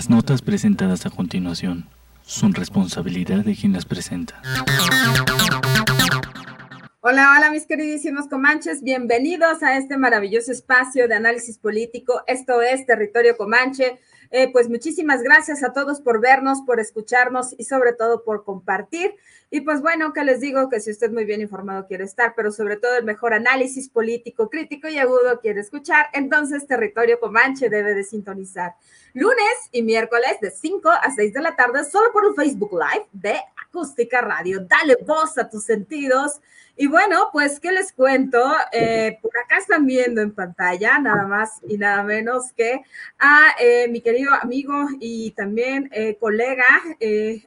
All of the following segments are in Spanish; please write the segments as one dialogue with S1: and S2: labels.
S1: Las notas presentadas a continuación son responsabilidad de quien las presenta.
S2: Hola, hola mis queridísimos comanches, bienvenidos a este maravilloso espacio de análisis político. Esto es Territorio Comanche. Eh, pues muchísimas gracias a todos por vernos, por escucharnos y sobre todo por compartir. Y pues bueno, que les digo que si usted muy bien informado quiere estar, pero sobre todo el mejor análisis político, crítico y agudo quiere escuchar, entonces Territorio Comanche debe de sintonizar lunes y miércoles de 5 a 6 de la tarde solo por el Facebook Live de Acústica Radio. Dale voz a tus sentidos. Y bueno, pues, ¿qué les cuento? Eh, por acá están viendo en pantalla nada más y nada menos que a eh, mi querido amigo y también eh, colega,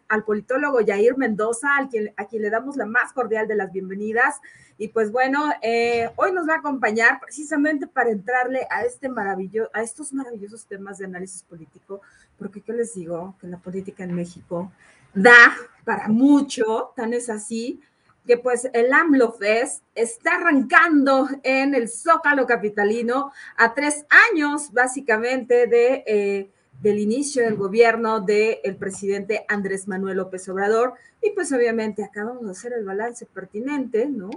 S2: al politólogo Yair Mendoza, al quien, a quien le damos la más cordial de las bienvenidas. Y pues bueno, hoy nos va a acompañar precisamente para entrarle a, este maravilloso, a estos maravillosos temas de análisis político, porque ¿qué les digo? Que la política en México da para mucho, tan es así que pues el AMLO Fest está arrancando en el Zócalo Capitalino a tres años básicamente de, eh, del inicio del gobierno del presidente Andrés Manuel López Obrador. Y pues obviamente acabamos de hacer el balance pertinente, ¿no?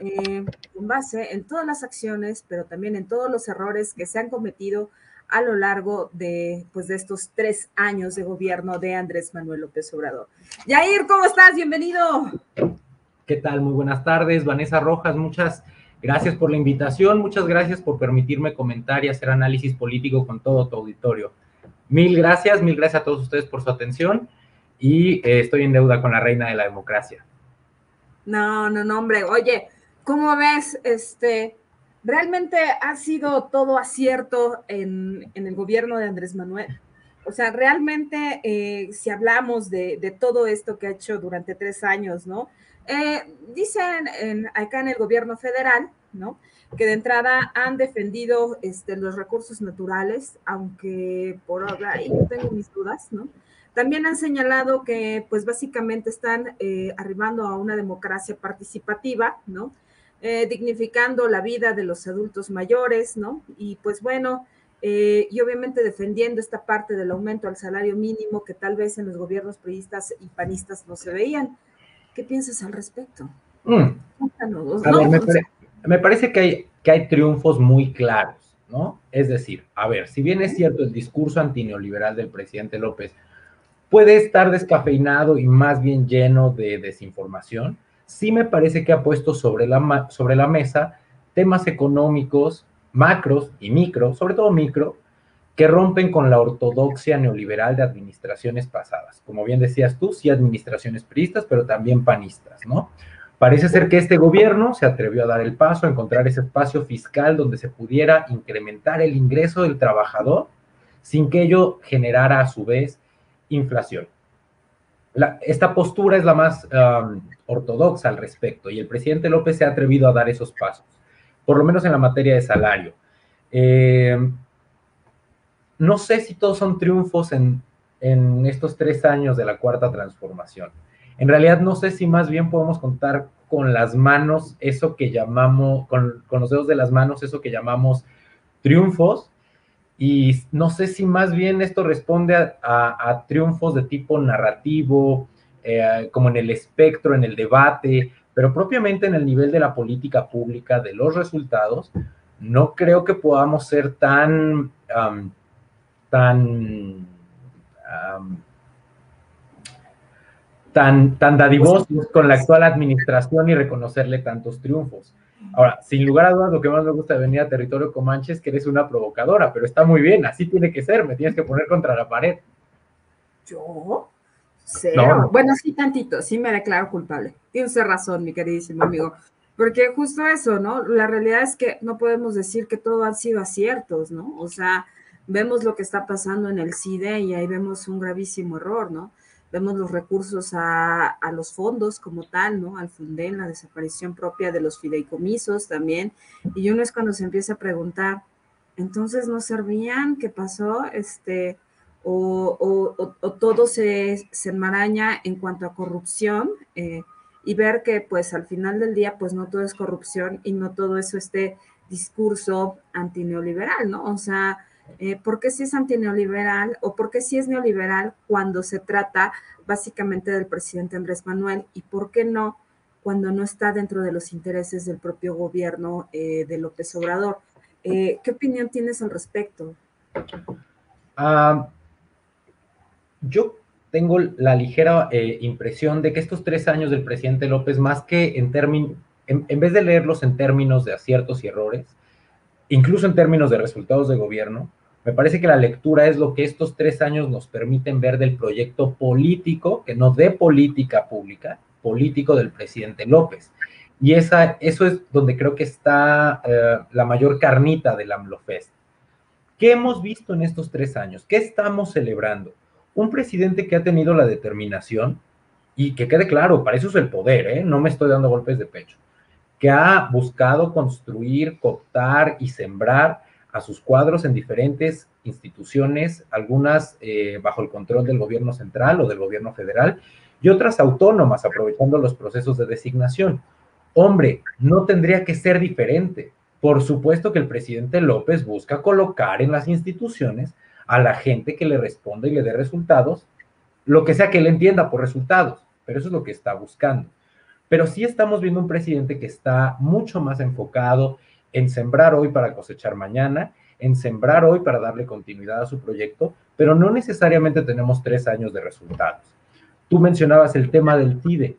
S2: Eh, con base en todas las acciones, pero también en todos los errores que se han cometido a lo largo de, pues, de estos tres años de gobierno de Andrés Manuel López Obrador. Yair, ¿cómo estás? Bienvenido.
S3: ¿Qué tal? Muy buenas tardes. Vanessa Rojas, muchas gracias por la invitación, muchas gracias por permitirme comentar y hacer análisis político con todo tu auditorio. Mil gracias, mil gracias a todos ustedes por su atención y eh, estoy en deuda con la reina de la democracia.
S2: No, no, no, hombre. Oye, ¿cómo ves? Este, realmente ha sido todo acierto en, el gobierno de Andrés Manuel. O sea, realmente, eh, si hablamos de, de, todo esto que ha hecho durante tres años, ¿no? Eh, dicen en, acá en el gobierno federal, ¿no? Que de entrada han defendido este, los recursos naturales, aunque por ahora ahí tengo mis dudas, ¿no? También han señalado que, pues básicamente están eh, arribando a una democracia participativa, ¿no? Eh, dignificando la vida de los adultos mayores, ¿no? Y pues bueno, y obviamente defendiendo esta parte del aumento al salario mínimo que tal vez en los gobiernos priistas y panistas no se veían. ¿Qué piensas al respecto? Mm.
S3: me, parece que hay, que hay triunfos muy claros, ¿no? Es decir, a ver, si bien es cierto el discurso antineoliberal del presidente López puede estar descafeinado y más bien lleno de desinformación, sí me parece que ha puesto sobre la, sobre la mesa temas económicos, macros y micro, sobre todo micro, que rompen con la ortodoxia neoliberal de administraciones pasadas. Como bien decías tú, sí administraciones priistas, pero también panistas, ¿no? Parece ser que este gobierno se atrevió a dar el paso, a encontrar ese espacio fiscal donde se pudiera incrementar el ingreso del trabajador sin que ello generara a su vez inflación. esta postura es la más ortodoxa al respecto y el presidente López se ha atrevido a dar esos pasos, por lo menos en la materia de salario. Eh, no sé si todos son triunfos en, estos tres años de la cuarta transformación. En realidad no sé si más bien podemos contar con las manos eso que llamamos, con, los dedos de las manos eso que llamamos triunfos. Y no sé si más bien esto responde a, triunfos de tipo narrativo, eh, como en el espectro, en el debate, pero propiamente en el nivel de la política pública, de los resultados, no creo que podamos ser tan tan, tan, tan dadivosos con la actual administración y reconocerle tantos triunfos. Ahora, sin lugar a dudas, lo que más me gusta de venir a Territorio Comanche es que eres una provocadora, pero está muy bien, así tiene que ser, me tienes que poner contra la pared.
S2: ¿Yo? Cero. Bueno, sí, tantito, sí me declaro culpable. Tienes razón, mi queridísimo amigo. Porque justo eso, ¿no? La realidad es que no podemos decir que todo han sido aciertos, ¿no? O sea, vemos lo que está pasando en el CIDE y ahí vemos un gravísimo error, ¿no? Vemos los recursos a, los fondos como tal, ¿no? Al FUNDEN, la desaparición propia de los fideicomisos también. Y uno es cuando se empieza a preguntar, entonces no servían, ¿qué pasó? Este, o, todo se, enmaraña en cuanto a corrupción eh, y ver que pues al final del día pues no todo es corrupción y no todo eso este discurso antineoliberal, ¿no? O sea, eh, ¿por qué si es antineoliberal o por qué si es neoliberal cuando se trata básicamente del presidente Andrés Manuel y por qué no cuando no está dentro de los intereses del propio gobierno eh, de López Obrador? Eh, ¿Qué opinión tienes al respecto?
S3: Ah, yo tengo la ligera impresión de que estos tres años del presidente López, más que en términos, en, vez de leerlos en términos de aciertos y errores, incluso en términos de resultados de gobierno, me parece que la lectura es lo que estos tres años nos permiten ver del proyecto político, que no de política pública, político del presidente López. Y esa, eso es donde creo que está eh, la mayor carnita del AMLOFest. ¿Qué hemos visto en estos tres años? ¿Qué estamos celebrando? Un presidente que ha tenido la determinación, y que quede claro, para eso es el poder, ¿eh? no me estoy dando golpes de pecho, que ha buscado construir, cooptar y sembrar a sus cuadros en diferentes instituciones, algunas eh, bajo el control del gobierno central o del gobierno federal y otras autónomas, aprovechando los procesos de designación. Hombre, no tendría que ser diferente. Por supuesto que el presidente López busca colocar en las instituciones a la gente que le responda y le dé resultados, lo que sea que él entienda por resultados, pero eso es lo que está buscando. Pero sí estamos viendo un presidente que está mucho más enfocado en sembrar hoy para cosechar mañana, en sembrar hoy para darle continuidad a su proyecto, pero no necesariamente tenemos tres años de resultados. Tú mencionabas el tema del CIDE.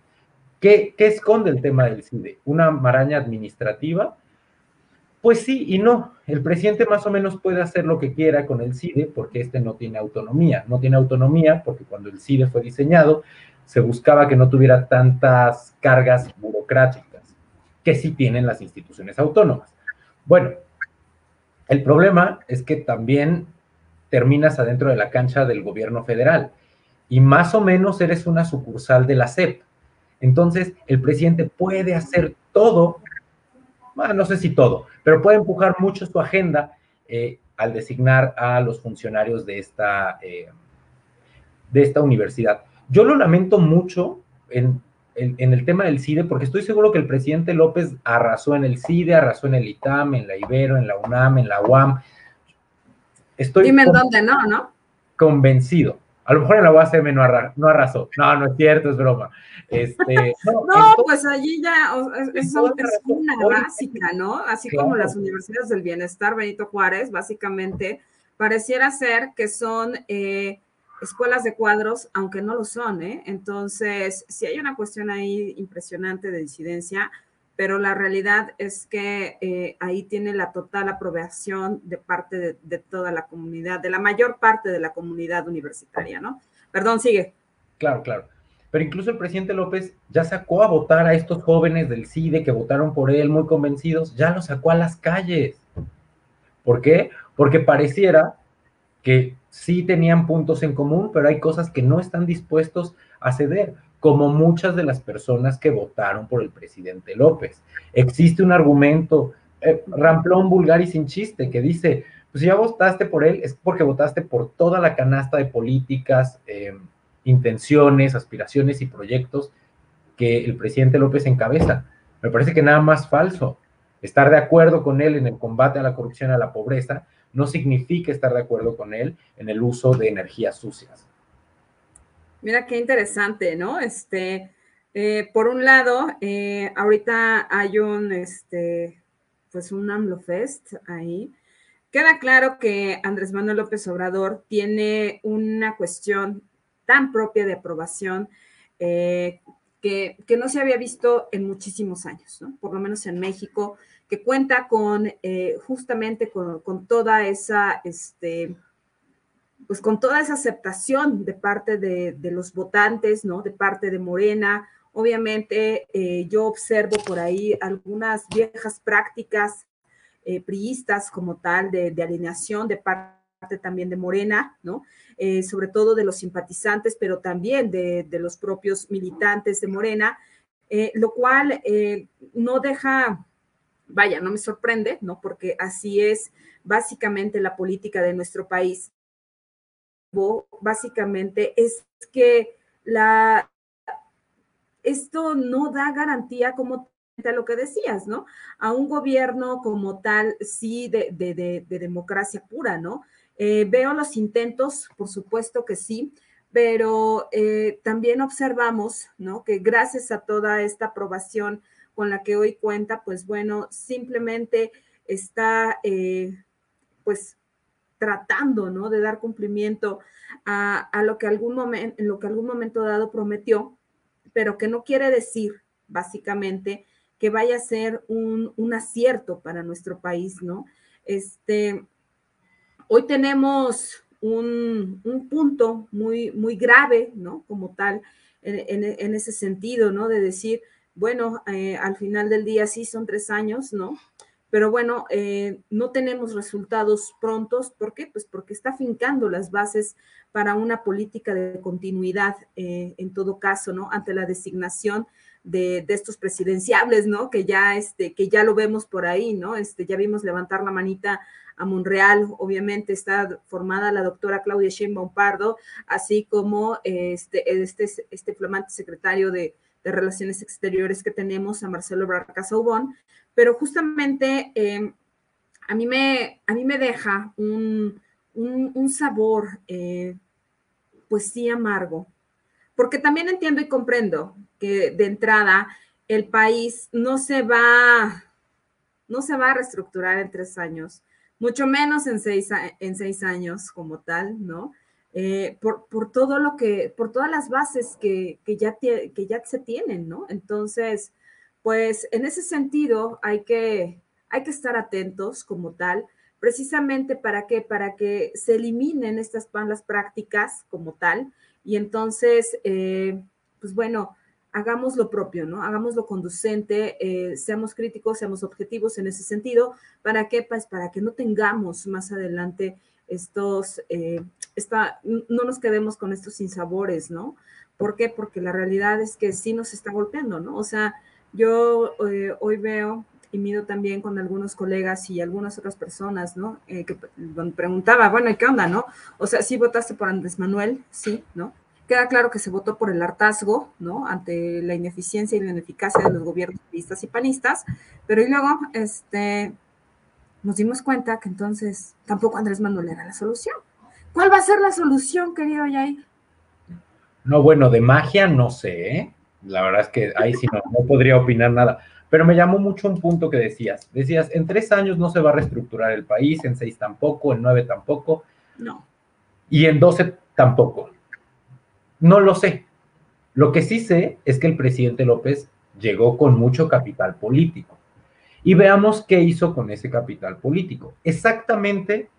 S3: ¿Qué, esconde el tema del CIDE? ¿Una maraña administrativa? Pues sí y no. El presidente más o menos puede hacer lo que quiera con el CIDE porque este no tiene autonomía. No tiene autonomía porque cuando el CIDE fue diseñado se buscaba que no tuviera tantas cargas burocráticas que sí tienen las instituciones autónomas. Bueno, el problema es que también terminas adentro de la cancha del gobierno federal y más o menos eres una sucursal de la CEP. Entonces, el presidente puede hacer todo, no sé si todo, pero puede empujar mucho su agenda eh, al designar a los funcionarios de esta, eh, de esta universidad. Yo lo lamento mucho en en, el tema del CIDE, porque estoy seguro que el presidente López arrasó en el CIDE, arrasó en el ITAM, en la Ibero, en la UNAM, en la UAM.
S2: Estoy Dime en dónde no, ¿no?
S3: Convencido. A lo mejor en la UACM no, no arrasó. No, no es cierto, es broma. Este,
S2: no, pues allí ya es, una básica, ¿no? Así como las universidades del bienestar, Benito Juárez, básicamente pareciera ser que son eh, escuelas de cuadros, aunque no lo son, ¿eh? Entonces, sí hay una cuestión ahí impresionante de disidencia, pero la realidad es que eh, ahí tiene la total aprobación de parte de, toda la comunidad, de la mayor parte de la comunidad universitaria, ¿no? Perdón, sigue.
S3: Claro, claro. Pero incluso el presidente López ya sacó a votar a estos jóvenes del CIDE que votaron por él muy convencidos, ya los sacó a las calles. ¿Por qué? Porque pareciera que sí tenían puntos en común, pero hay cosas que no están dispuestos a ceder, como muchas de las personas que votaron por el presidente López. Existe un argumento, eh, ramplón, vulgar y sin chiste, que dice, pues si ya votaste por él, es porque votaste por toda la canasta de políticas, em, intenciones, aspiraciones y proyectos que el presidente López encabeza. Me parece que nada más falso. Estar de acuerdo con él en el combate a la corrupción y a la pobreza, no significa estar de acuerdo con él en el uso de energías sucias.
S2: Mira qué interesante, ¿no? Este, eh, por un lado, eh, ahorita hay un, este, pues un AMLOFest ahí. Queda claro que Andrés Manuel López Obrador tiene una cuestión tan propia de aprobación eh, que, que, no se había visto en muchísimos años, ¿no? Por lo menos en México que cuenta con eh, justamente con, toda esa, este, pues con toda esa aceptación de parte de, los votantes, ¿no? De parte de Morena. Obviamente eh, yo observo por ahí algunas viejas prácticas eh, priistas como tal de, alineación de parte también de Morena, ¿no? Sobre todo de los simpatizantes, pero también de, los propios militantes de Morena, lo cual no deja, vaya, no me sorprende, ¿no? Porque así es básicamente la política de nuestro país. Básicamente es que la, esto no da garantía como a lo que decías, ¿no? A un gobierno como tal, sí, de, de, de democracia pura, ¿no? Eh, veo los intentos, por supuesto que sí, pero eh, también observamos, ¿no? Que gracias a toda esta aprobación con la que hoy cuenta, pues bueno, simplemente está, eh, pues, tratando, ¿no? De dar cumplimiento a, lo que algún momento, en lo que algún momento dado prometió, pero que no quiere decir, básicamente, que vaya a ser un, un acierto para nuestro país, ¿no? Este, Hoy tenemos un, punto muy, muy grave, ¿no? Como tal, en, ese sentido, ¿no? De decir, bueno, eh, al final del día sí son tres años, ¿no? Pero bueno, eh, no tenemos resultados prontos. ¿Por qué? Pues porque está fincando las bases para una política de continuidad, eh, en todo caso, ¿no? Ante la designación de, estos presidenciables, ¿no? Que ya, este, que ya lo vemos por ahí, ¿no? Este, ya vimos levantar la manita a Monreal, obviamente está formada la doctora Claudia Sheinbaum Pardo, así como este, este, este flamante secretario de, Relaciones Exteriores que tenemos, a Marcelo Barca Saubón, pero justamente em, a, mí me, a mí me deja un, sabor, eh, pues sí, amargo, porque también entiendo y comprendo que de entrada el país no se va, no se va a reestructurar en tres años mucho menos en seis, en seis años como tal, ¿no? Eh, por, todo lo que, por todas las bases que, ya que ya se tienen, ¿no? Entonces, pues en ese sentido hay que, hay que estar atentos como tal, precisamente para qué, para que se eliminen estas malas prácticas como tal, y entonces, eh, pues bueno, hagamos lo propio, ¿no? Hagamos lo conducente, eh, seamos críticos, seamos objetivos en ese sentido. ¿Para qué? Pues para que no tengamos más adelante estos, no nos quedemos con estos sinsabores, ¿no? ¿Por qué? Porque la realidad es que sí nos está golpeando, ¿no? O sea, yo eh, hoy veo y mido también con algunos colegas y algunas otras personas, ¿no? que preguntaba, bueno, ¿y qué onda, no? O sea, sí votaste por Andrés Manuel, sí, ¿no? Queda claro que se votó por el hartazgo, ¿no? Ante la ineficiencia y la ineficacia de los gobiernos panistas y panistas, pero y luego, este, nos dimos cuenta que entonces tampoco Andrés Manuel era la solución. ¿Cuál va a ser la solución, querido Yair?
S3: No, bueno, de magia no sé, ¿eh? La verdad es que ahí sí no, no podría opinar nada. Pero me llamó mucho un punto que decías. Decías, en tres años no se va a reestructurar el país, en seis tampoco, en nueve tampoco.
S2: No.
S3: Y en doce tampoco. No lo sé. Lo que sí sé es que el presidente López llegó con mucho capital político. Y veamos qué hizo con ese capital político. Exactamente,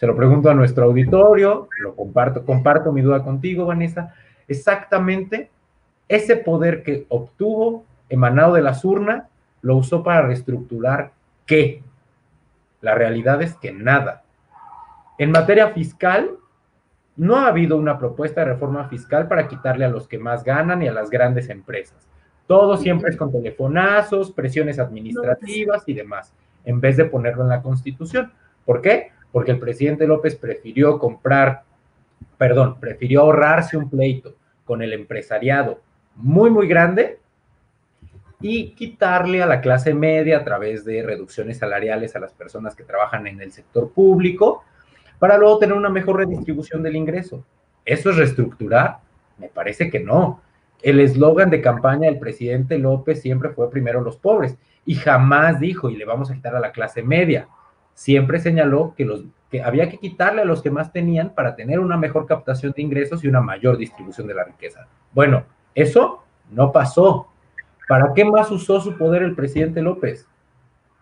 S3: se lo pregunto a nuestro auditorio, lo comparto, comparto mi duda contigo, Vanessa, exactamente ese poder que obtuvo emanado de las urnas, lo usó para reestructurar qué. La realidad es que nada. En materia fiscal, no ha habido una propuesta de reforma fiscal para quitarle a los que más ganan y a las grandes empresas. Todo siempre es con telefonazos, presiones administrativas y demás, en vez de ponerlo en la Constitución. ¿Por qué? Porque el presidente López prefirió comprar, perdón, prefirió ahorrarse un pleito con el empresariado muy, muy grande y quitarle a la clase media a través de reducciones salariales a las personas que trabajan en el sector público para luego tener una mejor redistribución del ingreso. ¿Eso es reestructurar? Me parece que no. El eslogan de campaña del presidente López siempre fue primero los pobres y jamás dijo y le vamos a quitar a la clase media. Siempre señaló que, los, que había que quitarle a los que más tenían para tener una mejor captación de ingresos y una mayor distribución de la riqueza. Bueno, eso no pasó. ¿Para qué más usó su poder el presidente López?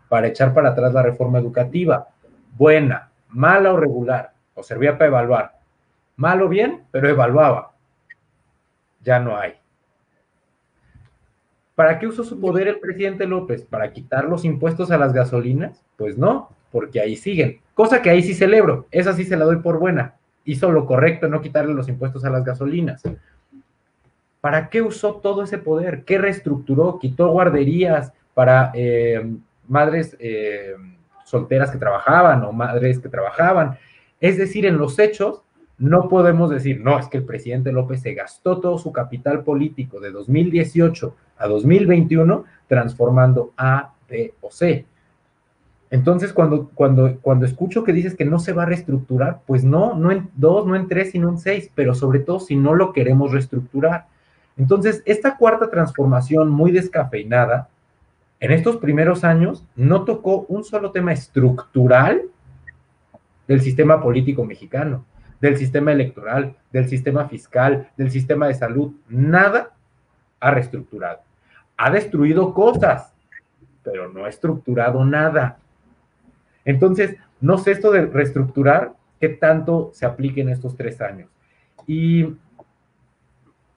S3: Para echar para atrás la reforma educativa. Buena, mala o regular, o servía para evaluar. Mal o bien, pero evaluaba. Ya no hay. ¿Para qué usó su poder el presidente López? ¿Para quitar los impuestos a las gasolinas? Pues no, porque ahí siguen. Cosa que ahí sí celebro, esa sí se la doy por buena. Hizo lo correcto no quitarle los impuestos a las gasolinas. ¿Para qué usó todo ese poder? ¿Qué reestructuró? Quitó guarderías para eh, madres eh, solteras que trabajaban o madres que trabajaban. Es decir, en los hechos, no podemos decir, no, es que el presidente López se gastó todo su capital político de 2018 a 2021 transformando A, B o C. Entonces, cuando, cuando, cuando escucho que dices que no se va a reestructurar, pues no, no en dos, no en tres, sino en seis, pero sobre todo si no lo queremos reestructurar. Entonces, esta cuarta transformación muy descafeinada, en estos primeros años, no tocó un solo tema estructural del sistema político mexicano del sistema electoral, del sistema fiscal, del sistema de salud. Nada ha reestructurado. Ha destruido cosas, pero no ha estructurado nada. Entonces, no sé esto de reestructurar, qué tanto se aplique en estos tres años. Y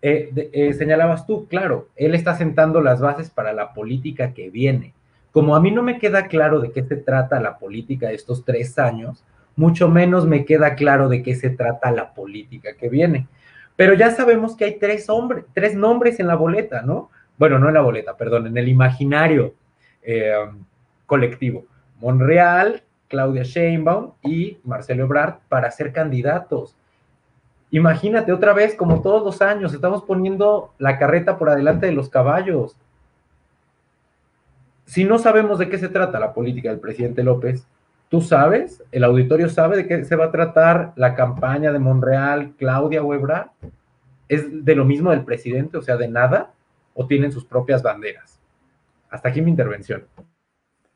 S3: eh, eh, señalabas tú, claro, él está sentando las bases para la política que viene. Como a mí no me queda claro de qué se trata la política de estos tres años, mucho menos me queda claro de qué se trata la política que viene. Pero ya sabemos que hay tres, hombres, tres nombres en la boleta, ¿no? Bueno, no en la boleta, perdón, en el imaginario eh, colectivo. Monreal, Claudia Sheinbaum y Marcelo Ebrard para ser candidatos. Imagínate otra vez, como todos los años, estamos poniendo la carreta por adelante de los caballos. Si no sabemos de qué se trata la política del presidente López, ¿Tú sabes? ¿El auditorio sabe de qué se va a tratar la campaña de Monreal, Claudia Webra? ¿Es de lo mismo del presidente, o sea, de nada? ¿O tienen sus propias banderas? Hasta aquí mi intervención.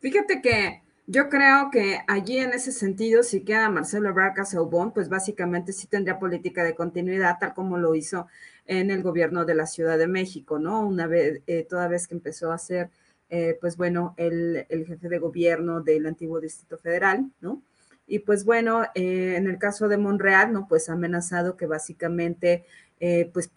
S2: Fíjate que yo creo que allí en ese sentido, si queda Marcelo Ebrard Casaubon, pues básicamente sí tendría política de continuidad, tal como lo hizo en el gobierno de la Ciudad de México, ¿no? Una vez, eh, toda vez que empezó a ser eh, pues bueno, el, jefe de gobierno del antiguo Distrito Federal, ¿no? Y pues bueno, eh, en el caso de Monreal, ¿no? Pues ha amenazado que básicamente, eh, pues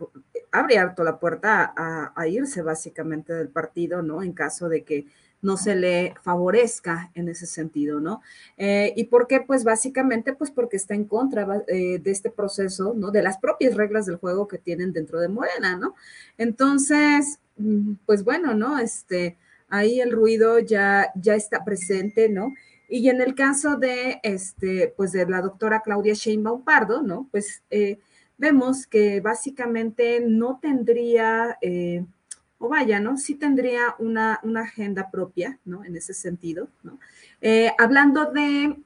S2: abre harto la puerta a, irse básicamente del partido, ¿no? En caso de que no se le favorezca en ese sentido, ¿no? ¿Y por qué? Pues básicamente, pues porque está en contra de este proceso, ¿no? De las propias reglas del juego que tienen dentro de Morena, ¿no? Entonces, mm, pues bueno, ¿no? Este, ahí el ruido ya, ya está presente, ¿no? Y en el caso de, este, pues de la doctora Claudia Sheinbaum Pardo, ¿no? Pues eh, vemos que básicamente no tendría, eh, o vaya, ¿no? Sí tendría una, una, agenda propia, ¿no? En ese sentido, ¿no? Eh, hablando de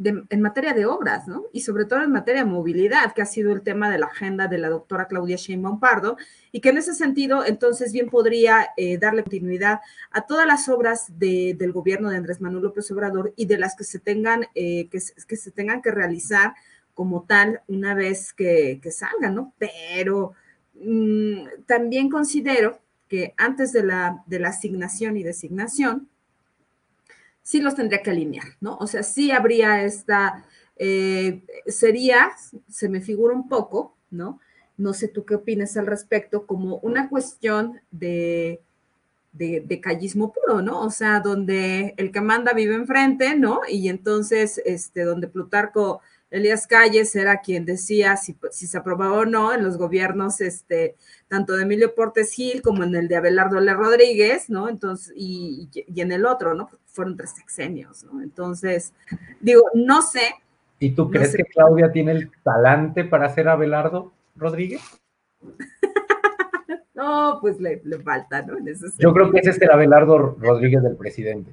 S2: en materia de obras, ¿no? Y sobre todo en materia de movilidad, que ha sido el tema de la agenda de la doctora Claudia Sheinbaum Pardo, y que en ese sentido, entonces, bien podría eh, darle continuidad a todas las obras del gobierno de Andrés Manuel López Obrador y de las que se tengan, eh, que, se tengan que realizar como tal una vez que, salgan, ¿no? Pero mm, también considero que antes de la, de la asignación y designación, sí los tendría que alinear, ¿no? O sea, sí habría esta, eh, sería, se me figura un poco, ¿no? No sé tú qué opinas al respecto, como una cuestión de, de, callismo puro, ¿no? O sea, donde el que manda vive enfrente, ¿no? Y entonces, este, donde Plutarco Elías Calles era quien decía si, si, se aprobaba o no en los gobiernos, este, tanto de Emilio Portes Gil como en el de Abelardo L. Rodríguez, ¿no? Entonces, y, y, en el otro, ¿no? Fueron tres sexenios, ¿no? Entonces, digo, no sé.
S3: ¿Y tú crees que Claudia tiene el talante para ser Abelardo Rodríguez?
S2: no, pues le, falta, ¿no?
S3: Yo creo que ese es el Abelardo Rodríguez del presidente.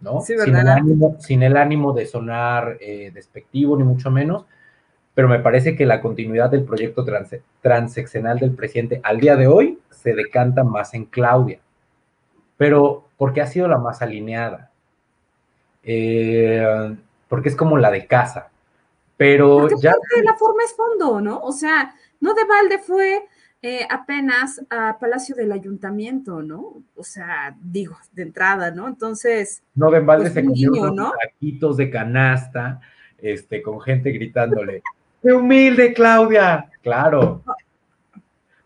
S3: ¿No? sin, el ánimo, sin, el ánimo, de sonar eh, despectivo, ni mucho menos, pero me parece que la continuidad del proyecto trans, transeccional del presidente al día de hoy se decanta más en Claudia, pero porque ha sido la más alineada, eh, porque es como la de casa, pero ya...
S2: La forma es fondo, ¿no? O sea, no de balde fue eh, apenas a Palacio del Ayuntamiento, ¿no? O sea, digo, de entrada, ¿no? Entonces.
S3: No, de balde pues, se comió unos taquitos de canasta, este, con gente gritándole, ¡qué humilde, Claudia! Claro.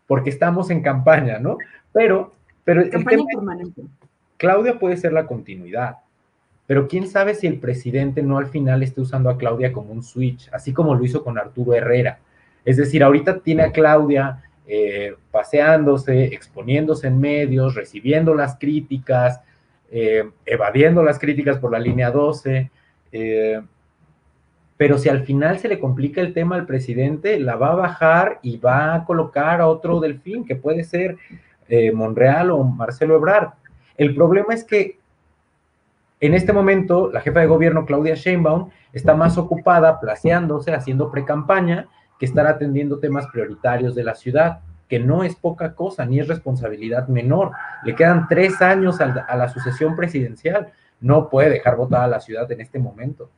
S3: Porque estamos en campaña, ¿no? Pero, pero.
S2: Campaña permanente.
S3: Claudia puede ser la continuidad. pero quién sabe si el presidente no al final esté usando a Claudia como un switch, así como lo hizo con Arturo Herrera. Es decir, ahorita tiene a Claudia eh, paseándose, exponiéndose en medios, recibiendo las críticas, eh, evadiendo las críticas por la línea 12. Eh, pero si al final se le complica el tema al presidente, la va a bajar y va a colocar a otro delfín, que puede ser Monreal o Marcelo Ebrard. El problema es que en este momento la jefa de gobierno, Claudia Sheinbaum, está más ocupada placeándose, haciendo pre-campaña, estar atendiendo temas prioritarios de la ciudad, que no es poca cosa, ni es responsabilidad menor. Le quedan tres años a la, sucesión presidencial. No puede dejar votada la ciudad en este momento.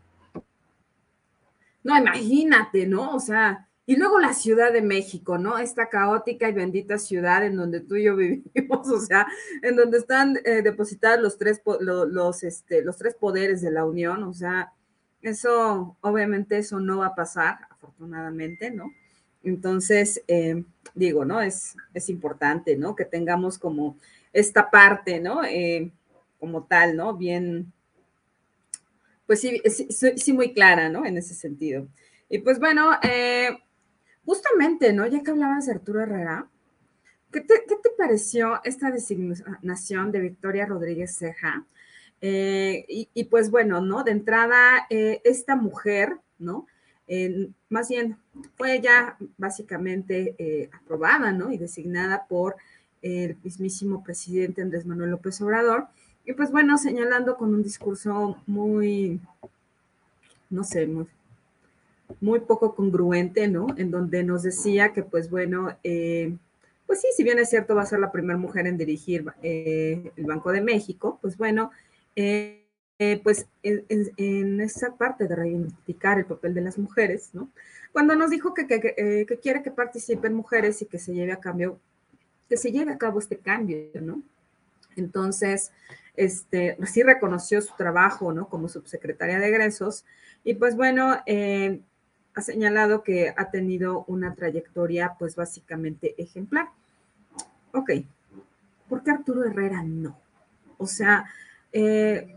S2: No, imagínate, ¿no? O sea, y luego la Ciudad de México, ¿no? Esta caótica y bendita ciudad en donde tú y yo vivimos, o sea, en donde están eh, depositados los tres, los, este, los tres poderes de la Unión, o sea, eso, obviamente, eso no va a pasar, afortunadamente, ¿no? Entonces, eh, digo, ¿no? Es, es importante, ¿no? Que tengamos como esta parte, ¿no? Eh, como tal, ¿no? Bien, pues sí, sí, muy clara, ¿no? En ese sentido. Y pues bueno, eh, justamente, ¿no? Ya que hablabas de Arturo Herrera, ¿qué te, ¿qué te, pareció esta designación de Victoria Rodríguez Ceja? Y, pues bueno, ¿no? De entrada, esta mujer, ¿no? Más bien, fue ya básicamente eh, aprobada, ¿no? Y designada por el mismísimo presidente Andrés Manuel López Obrador. Y pues bueno, señalando con un discurso muy, no sé, muy, muy poco congruente, ¿no? En donde nos decía que pues bueno, pues sí, si bien es cierto, va a ser la primera mujer en dirigir el Banco de México, pues bueno, eh, eh, pues en, esa parte de reivindicar el papel de las mujeres, ¿no? Cuando nos dijo que, eh, que, quiere que participen mujeres y que se lleve a cambio, que se lleve a cabo este cambio, ¿no? Entonces, este, sí reconoció su trabajo, ¿no? Como subsecretaria de egresos y pues bueno, ha señalado que ha tenido una trayectoria pues básicamente ejemplar. Ok, ¿por qué Arturo Herrera no? O sea, eh,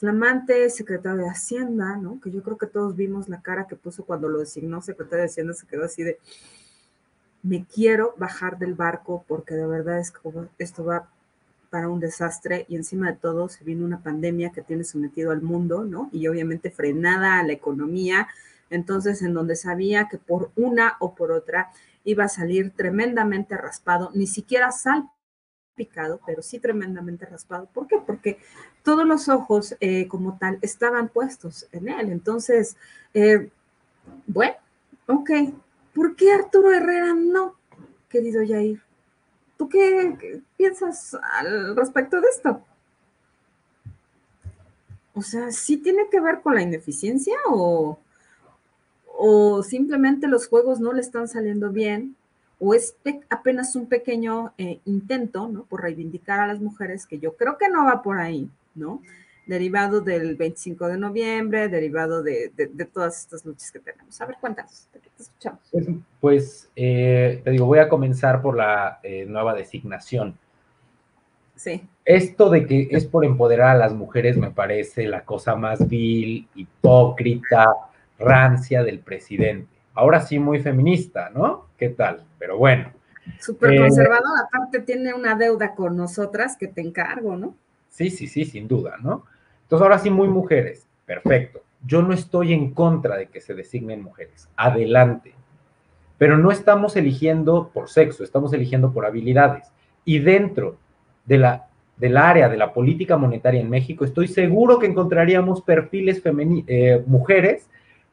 S2: flamante secretario de Hacienda, ¿no? Que yo creo que todos vimos la cara que puso cuando lo designó secretario de Hacienda, se quedó así de, me quiero bajar del barco porque de verdad es que esto va para un desastre y encima de todo se vino una pandemia que tiene sometido al mundo, ¿no? Y obviamente frenada a la economía, entonces en donde sabía que por una o por otra iba a salir tremendamente raspado, ni siquiera sal picado, pero sí tremendamente raspado. ¿Por qué? Porque todos los ojos eh, como tal estaban puestos en él. Entonces, eh, bueno, ok. ¿Por qué Arturo Herrera no, querido Jair? ¿Tú qué, piensas al respecto de esto? O sea, ¿sí tiene que ver con la ineficiencia o, o simplemente los juegos no le están saliendo bien o es apenas un pequeño eh, intento, ¿no? Por reivindicar a las mujeres, que yo creo que no va por ahí, ¿no? Derivado del 25 de noviembre, derivado de, todas estas luchas que tenemos. A ver, cuéntanos, te escuchamos.
S3: Pues, pues eh, te digo, voy a comenzar por la eh, nueva designación.
S2: Sí.
S3: Esto de que es por empoderar a las mujeres me parece la cosa más vil, hipócrita, rancia del presidente ahora sí muy feminista, ¿no? ¿Qué tal? Pero bueno.
S2: Súper conservador, eh, aparte tiene una deuda con nosotras que te encargo, ¿no?
S3: Sí, sí, sí, sin duda, ¿no? Entonces ahora sí muy mujeres, perfecto. Yo no estoy en contra de que se designen mujeres, adelante. Pero no estamos eligiendo por sexo, estamos eligiendo por habilidades. Y dentro de la, del área de la política monetaria en México, estoy seguro que encontraríamos perfiles eh, mujeres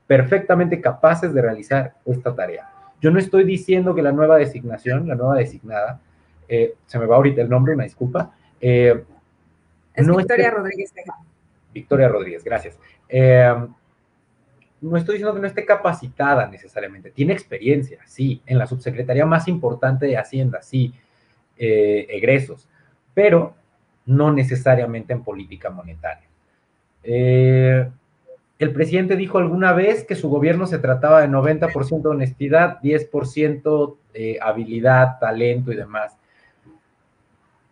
S3: perfectamente capaces de realizar esta tarea. Yo no estoy diciendo que la nueva designación, la nueva designada, eh, se me va ahorita el nombre, una disculpa.
S2: Eh, es Victoria Rodríguez
S3: Victoria Rodríguez, gracias. Eh, no estoy diciendo que no esté capacitada necesariamente, tiene experiencia, sí, en la subsecretaría más importante de Hacienda, sí, egresos, pero no necesariamente en política monetaria. Eh, el presidente dijo alguna vez que su gobierno se trataba de 90% de honestidad, 10% de habilidad, talento y demás.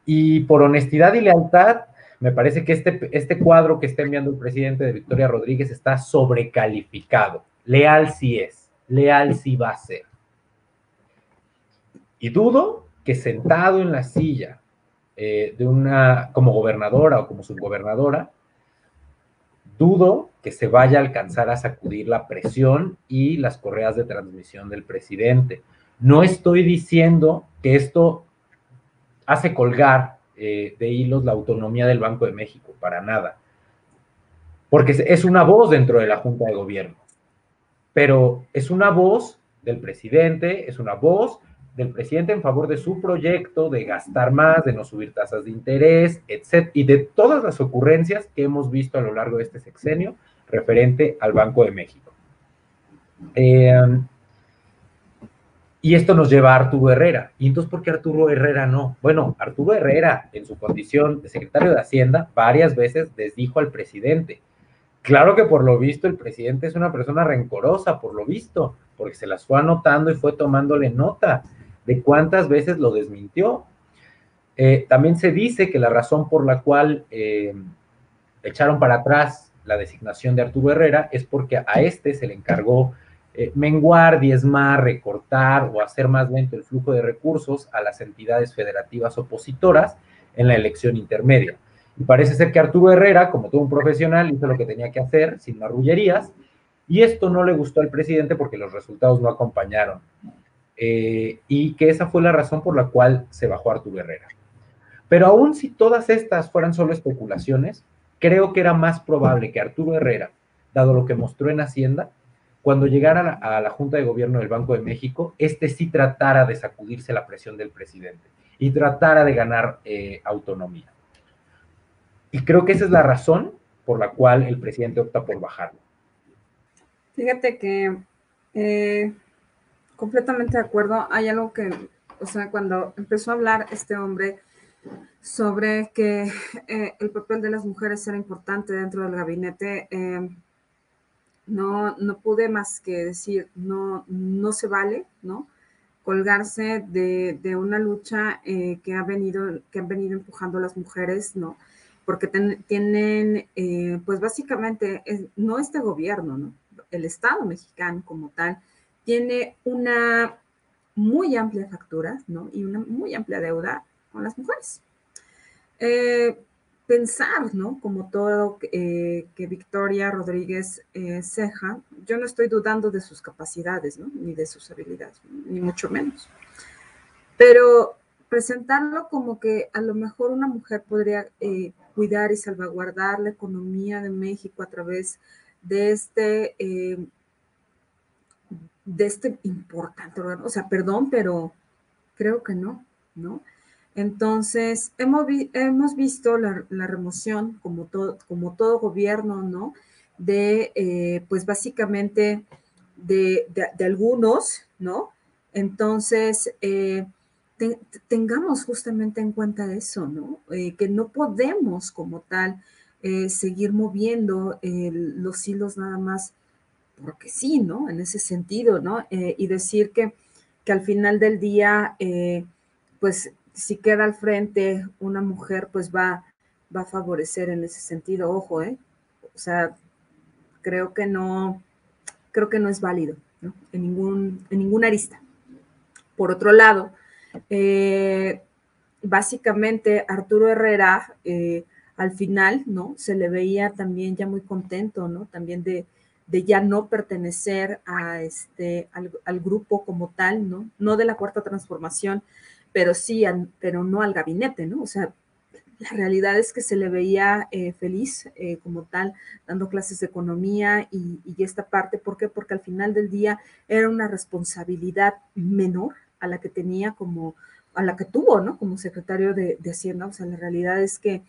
S3: Y por honestidad y lealtad, Me parece que este, este cuadro que está enviando el presidente de Victoria Rodríguez está sobrecalificado. Leal sí es, leal sí va a ser. Y dudo que sentado en la silla eh, de una, como gobernadora o como subgobernadora, dudo que se vaya a alcanzar a sacudir la presión y las correas de transmisión del presidente. No estoy diciendo que esto hace colgar eh, de hilos la autonomía del Banco de México, para nada. Porque es una voz dentro de la Junta de Gobierno, pero es una voz del presidente, es una voz del presidente en favor de su proyecto, de gastar más, de no subir tasas de interés, etc. Y de todas las ocurrencias que hemos visto a lo largo de este sexenio referente al Banco de México. Eh, y esto nos lleva a Arturo Herrera. ¿Y entonces por qué Arturo Herrera no? Bueno, Arturo Herrera, en su condición de secretario de Hacienda, varias veces les dijo al presidente, claro que por lo visto el presidente es una persona rencorosa, por lo visto, porque se las fue anotando y fue tomándole nota de cuántas veces lo desmintió. Eh, también se dice que la razón por la cual eh, echaron para atrás la designación de Arturo Herrera es porque a este se le encargó eh, menguar, diezmar, recortar o hacer más lento el flujo de recursos a las entidades federativas opositoras en la elección intermedia. Y parece ser que Arturo Herrera, como todo un profesional, hizo lo que tenía que hacer, sin marrullerías, y esto no le gustó al presidente porque los resultados no acompañaron. Eh, y que esa fue la razón por la cual se bajó Arturo Herrera. Pero aún si todas estas fueran solo especulaciones, creo que era más probable que Arturo Herrera, dado lo que mostró en Hacienda, cuando llegara a la, Junta de Gobierno del Banco de México, este sí tratara de sacudirse la presión del presidente y tratara de ganar eh, autonomía. Y creo que esa es la razón por la cual el presidente opta por bajarlo.
S2: Fíjate que eh, completamente de acuerdo. Hay algo que, o sea, cuando empezó a hablar este hombre sobre que eh, el papel de las mujeres era importante dentro del gabinete, no, no pude más que decir, no, no se vale, ¿no? Colgarse de, una lucha eh, que, ha venido, que han venido empujando las mujeres, ¿no? Porque tienen, eh, pues básicamente, no este gobierno, ¿no? El Estado mexicano como tal, tiene una muy amplia factura, ¿no? Y una muy amplia deuda con las mujeres. Eh, pensar, ¿no? Como todo eh, que Victoria Rodríguez eh, Ceja, yo no estoy dudando de sus capacidades, ¿no? Ni de sus habilidades, ni mucho menos. Pero presentarlo como que a lo mejor una mujer podría eh, cuidar y salvaguardar la economía de México a través de este, de este importante órgano. O sea, perdón, pero creo que no, ¿no? Entonces, hemos, hemos visto la, remoción, como todo, como todo gobierno, ¿no? De, eh, pues básicamente, de, algunos, ¿no? Entonces, eh, tengamos justamente en cuenta eso, ¿no? Eh, que no podemos como tal seguir moviendo los hilos nada más porque sí, ¿no? En ese sentido, ¿no? y decir que, que, al final del día, pues si queda al frente una mujer, pues va, va a favorecer en ese sentido. Ojo, ¿eh? O sea, creo que no, creo que no es válido, ¿no? En, ningún, en ninguna arista. Por otro lado, eh, básicamente Arturo Herrera, eh, al final, ¿no? Se le veía también ya muy contento, ¿no? También de, de ya no pertenecer a este, al, al, grupo como tal, ¿no? No de la cuarta transformación, pero sí, pero no al gabinete, ¿no? O sea, la realidad es que se le veía eh, feliz eh, como tal, dando clases de economía y, esta parte, ¿por qué? Porque al final del día era una responsabilidad menor a la que tenía como, a la que tuvo, ¿no? Como secretario de, Hacienda. O sea, la realidad es que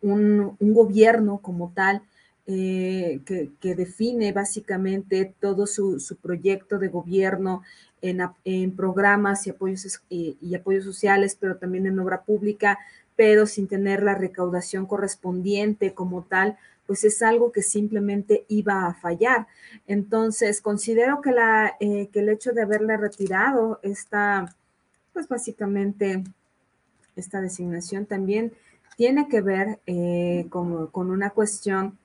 S2: un, gobierno como tal, eh, que, define básicamente todo su, su, proyecto de gobierno en, programas y apoyos, y, apoyos sociales, pero también en obra pública, pero sin tener la recaudación correspondiente como tal, pues es algo que simplemente iba a fallar. Entonces, considero que, la, eh, que el hecho de haberle retirado esta, pues básicamente, esta designación también tiene que ver eh, con, una cuestión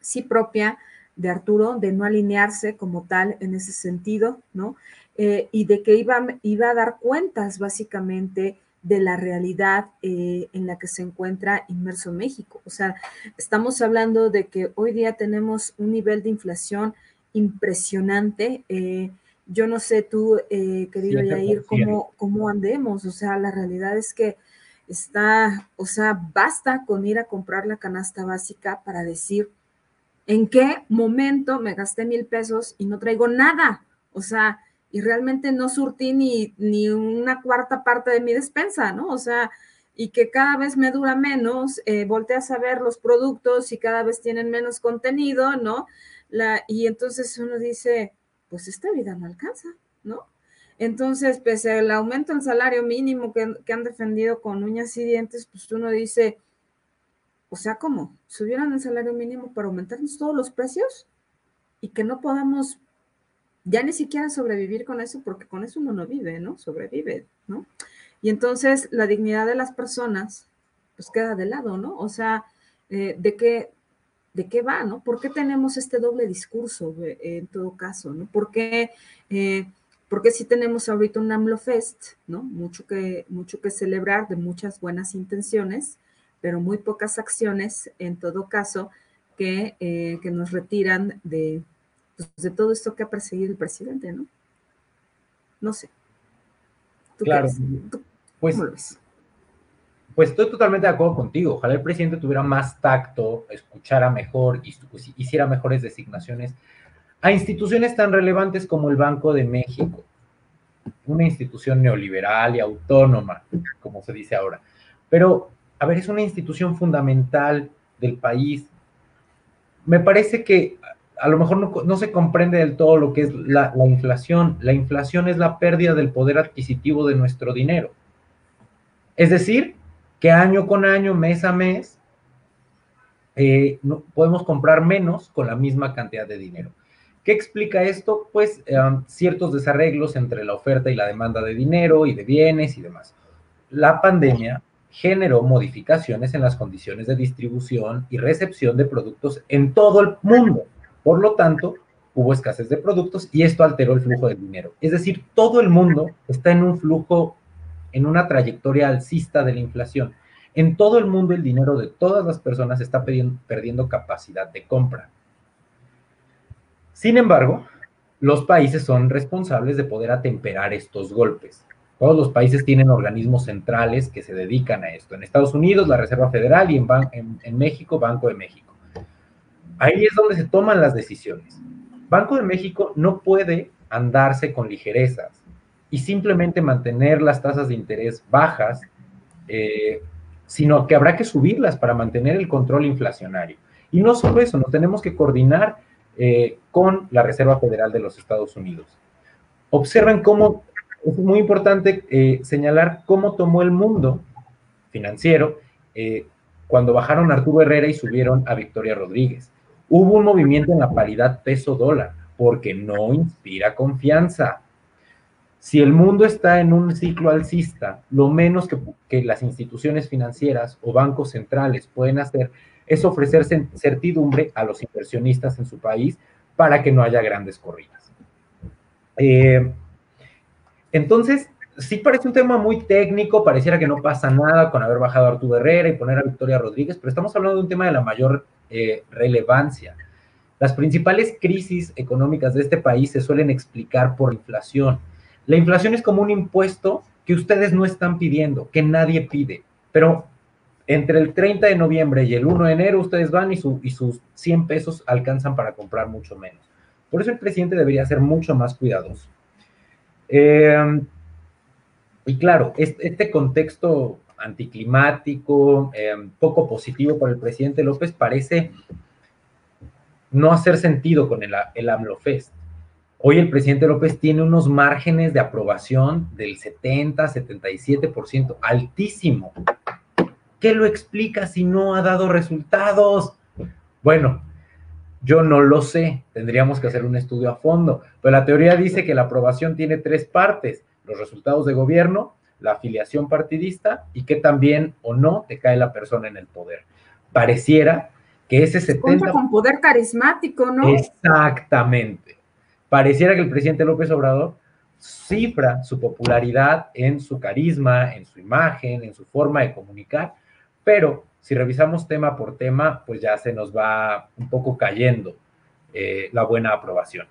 S2: sí propia de Arturo, de no alinearse como tal en ese sentido, ¿no? Eh, y de que iba, iba a dar cuentas básicamente de la realidad eh, en la que se encuentra inmerso México. O sea, estamos hablando de que hoy día tenemos un nivel de inflación impresionante. yo no sé tú, querido Yair, cómo, cómo andemos. O sea, la realidad es que está, o sea, basta con ir a comprar la canasta básica para decir en qué momento me gasté mil pesos y no traigo nada. O sea, y realmente no surtí ni, ni una cuarta parte de mi despensa, ¿no? O sea, y que cada vez me dura menos, eh, volteas a ver los productos y cada vez tienen menos contenido, ¿no? La, y entonces uno dice, pues esta vida no alcanza, ¿no? Entonces, pese al aumento del salario mínimo que, han defendido con uñas y dientes, pues uno dice, o sea, ¿cómo? ¿Subieron el salario mínimo para aumentarnos todos los precios? Y que no podamos ya ni siquiera sobrevivir con eso, porque con eso uno no vive, ¿no? Sobrevive, ¿no? Y entonces la dignidad de las personas, pues queda de lado, ¿no? O sea, eh, ¿de qué, de qué va, ¿no? ¿Por qué tenemos este doble discurso eh, en todo caso, ¿no? ¿Por qué eh, porque sí tenemos ahorita un AMLO Fest, ¿no? Mucho que, mucho que celebrar de muchas buenas intenciones, pero muy pocas acciones, en todo caso, que, eh, que nos retiran de, pues, de todo esto que ha perseguido el presidente, ¿no? No sé.
S3: claro. pues, pues estoy totalmente de acuerdo contigo. Ojalá el presidente tuviera más tacto, escuchara mejor y pues, hiciera mejores designaciones a instituciones tan relevantes como el Banco de México, una institución neoliberal y autónoma, como se dice ahora. Pero, a ver, es una institución fundamental del país. Me parece que a lo mejor no, se comprende del todo lo que es la, inflación. La inflación es la pérdida del poder adquisitivo de nuestro dinero. Es decir, que año con año, mes a mes, eh, no, podemos comprar menos con la misma cantidad de dinero. ¿Qué explica esto? Pues em, ciertos desarreglos entre la oferta y la demanda de dinero y de bienes y demás. La pandemia generó modificaciones en las condiciones de distribución y recepción de productos en todo el mundo. Por lo tanto, hubo escasez de productos y esto alteró el flujo de dinero. Es decir, todo el mundo está en un flujo, en una trayectoria alcista de la inflación. En todo el mundo el dinero de todas las personas está perdiendo capacidad de compra. Sin embargo, los países son responsables de poder atemperar estos golpes. Todos los países tienen organismos centrales que se dedican a esto. En Estados Unidos, la Reserva Federal y en, México, Banco de México. Ahí es donde se toman las decisiones. Banco de México no puede andarse con ligerezas y simplemente mantener las tasas de interés bajas, eh, sino que habrá que subirlas para mantener el control inflacionario. Y no solo eso, nos tenemos que coordinar eh, con la Reserva Federal de los Estados Unidos. Observen cómo, es muy importante eh, señalar cómo tomó el mundo financiero eh, cuando bajaron Arturo Herrera y subieron a Victoria Rodríguez. Hubo un movimiento en la paridad peso-dólar porque no inspira confianza. Si el mundo está en un ciclo alcista, lo menos que, que las instituciones financieras o bancos centrales pueden hacer es ofrecer certidumbre a los inversionistas en su país para que no haya grandes corridas. Eh, entonces, sí parece un tema muy técnico, pareciera que no pasa nada con haber bajado Arturo Herrera y poner a Victoria Rodríguez, pero estamos hablando de un tema de la mayor eh, relevancia. Las principales crisis económicas de este país se suelen explicar por inflación. La inflación es como un impuesto que ustedes no están pidiendo, que nadie pide, pero entre el 30 de noviembre y el 1 de enero ustedes van y, y sus 100 pesos alcanzan para comprar mucho menos. Por eso el presidente debería ser mucho más cuidadoso. Em, y claro, este, contexto anticlimático, em, poco positivo para el presidente López, parece no hacer sentido con el, el AMLOFEST. Hoy el presidente López tiene unos márgenes de aprobación del 70, 77%, altísimo. ¿Qué lo explica si no ha dado resultados? Bueno, yo no lo sé, tendríamos que hacer un estudio a fondo, pero la teoría dice que la aprobación tiene tres partes, los resultados de gobierno, la afiliación partidista y que también o no te cae la persona en el poder. Pareciera que ese 70...
S2: con poder carismático, ¿no?
S3: Exactamente. Pareciera que el presidente López Obrador cifra su popularidad en su carisma, en su imagen, en su forma de comunicar, pero si revisamos tema por tema, pues ya se nos va un poco cayendo eh, la buena aprobación.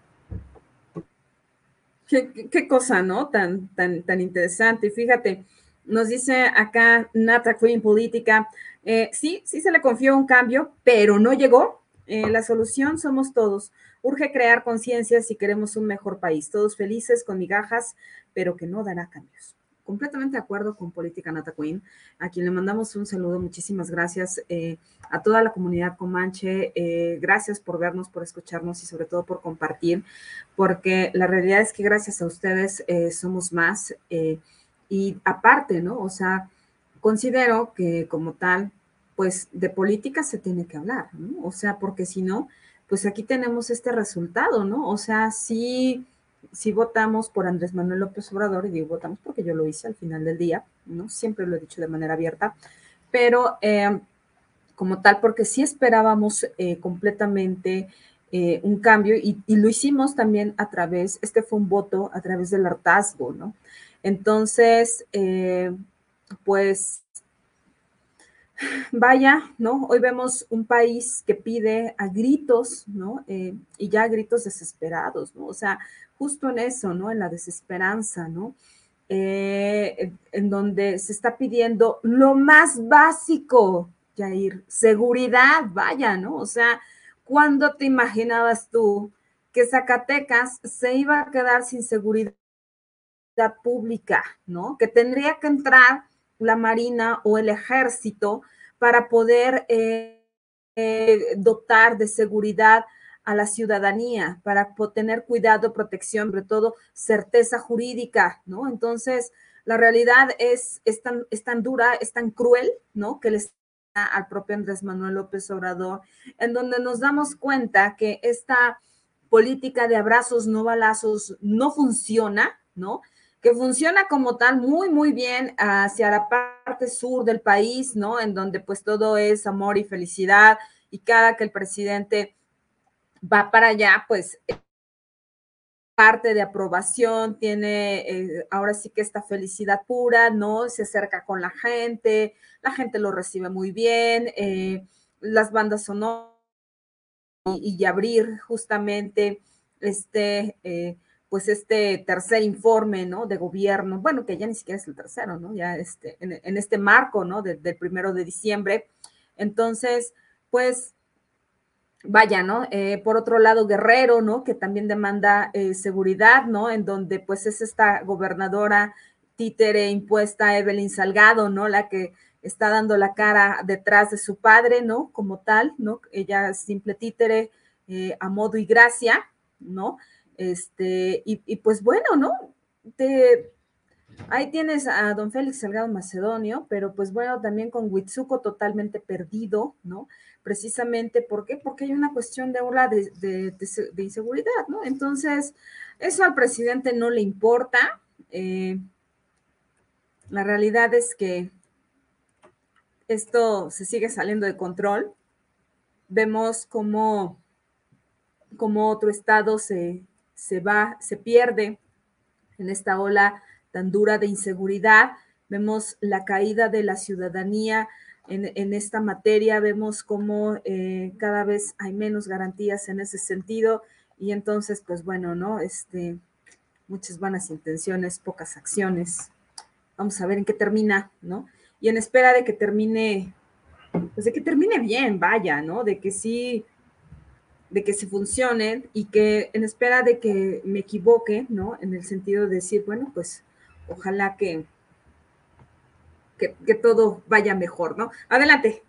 S2: Qué, cosa, ¿no? Tan, tan, tan interesante. Fíjate, nos dice acá Nata Queen Política, eh, sí, sí se le confió un cambio, pero no llegó. Eh, la solución somos todos. Urge crear conciencia si queremos un mejor país. Todos felices con migajas, pero que no dará cambios completamente de acuerdo con Política Nata Queen, a quien le mandamos un saludo. Muchísimas gracias eh, a toda la comunidad Comanche. Eh, gracias por vernos, por escucharnos y sobre todo por compartir, porque la realidad es que gracias a ustedes eh, somos más. y aparte, ¿no? O sea, considero que como tal, pues de política se tiene que hablar, ¿no? O sea, porque si no, pues aquí tenemos este resultado, ¿no? O sea, sí si votamos por Andrés Manuel López Obrador, y digo votamos porque yo lo hice al final del día, ¿no? Siempre lo he dicho de manera abierta, pero eh, como tal, porque sí esperábamos eh, completamente eh, un cambio y, y, lo hicimos también a través, este fue un voto a través del hartazgo, ¿no? Entonces, pues vaya, ¿no? Hoy vemos un país que pide a gritos, ¿no? y ya a gritos desesperados, ¿no? O sea, justo en eso, ¿no? En la desesperanza, ¿no? Eh, en donde se está pidiendo lo más básico, Jair, seguridad, vaya, ¿no? O sea, ¿cuándo te imaginabas tú que Zacatecas se iba a quedar sin seguridad pública, ¿no? Que tendría que entrar la Marina o el ejército para poder eh, eh, dotar de seguridad a la ciudadanía para tener cuidado, protección, sobre todo certeza jurídica, ¿no? Entonces, la realidad es, es, tan, es tan dura, es tan cruel, ¿no? Que les al propio Andrés Manuel López Obrador, en donde nos damos cuenta que esta política de abrazos, no balazos, no funciona, ¿no? Que funciona como tal muy, muy bien hacia la parte sur del país, ¿no? En donde pues todo es amor y felicidad y cada que el presidente va para allá, pues parte de aprobación, tiene eh, ahora sí que esta felicidad pura, ¿no? Se acerca con la gente, la gente lo recibe muy bien, eh, las bandas sonoras y, abrir justamente este, eh, pues este tercer informe, ¿no? De gobierno, bueno, que ya ni siquiera es el tercero, ¿no? Ya este, en, este marco, ¿no? del primero de diciembre. Entonces, pues vaya, ¿no? Eh, por otro lado, Guerrero, ¿no? Que también demanda eh, seguridad, ¿no? En donde pues es esta gobernadora títere impuesta, Evelyn Salgado, ¿no? La que está dando la cara detrás de su padre, ¿no? Como tal, ¿no? Ella es simple títere eh, a modo y gracia, ¿no? Este, y, y pues bueno, ¿no? Te, Ahí tienes a don Félix Salgado Macedonio, pero pues bueno, también con Huitzuco totalmente perdido, ¿no? Precisamente. Porque hay una cuestión de ola de, de, inseguridad, ¿no? Entonces, eso al presidente no le importa. Eh, la realidad es que esto se sigue saliendo de control. Vemos cómo, cómo otro estado se, se va, se pierde en esta ola tan dura de inseguridad, vemos la caída de la ciudadanía en, esta materia, vemos cómo eh, cada vez hay menos garantías en ese sentido y entonces, pues bueno, ¿no? Este, muchas buenas intenciones, pocas acciones. Vamos a ver en qué termina, ¿no? Y en espera de que termine, pues de que termine bien, vaya, ¿no? De que sí, de que se funcione y que en espera de que me equivoque, ¿no? En el sentido de decir, bueno, pues ojalá que, que, todo vaya mejor, ¿no? Adelante.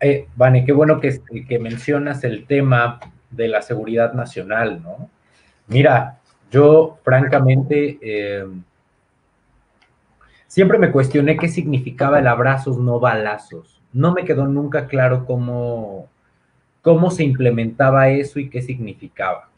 S3: Eh, Vane, qué bueno que, que, mencionas el tema de la seguridad nacional, ¿no? Mira, yo francamente eh, siempre me cuestioné qué significaba el abrazos no balazos. No me quedó nunca claro cómo, cómo se implementaba eso y qué significaba.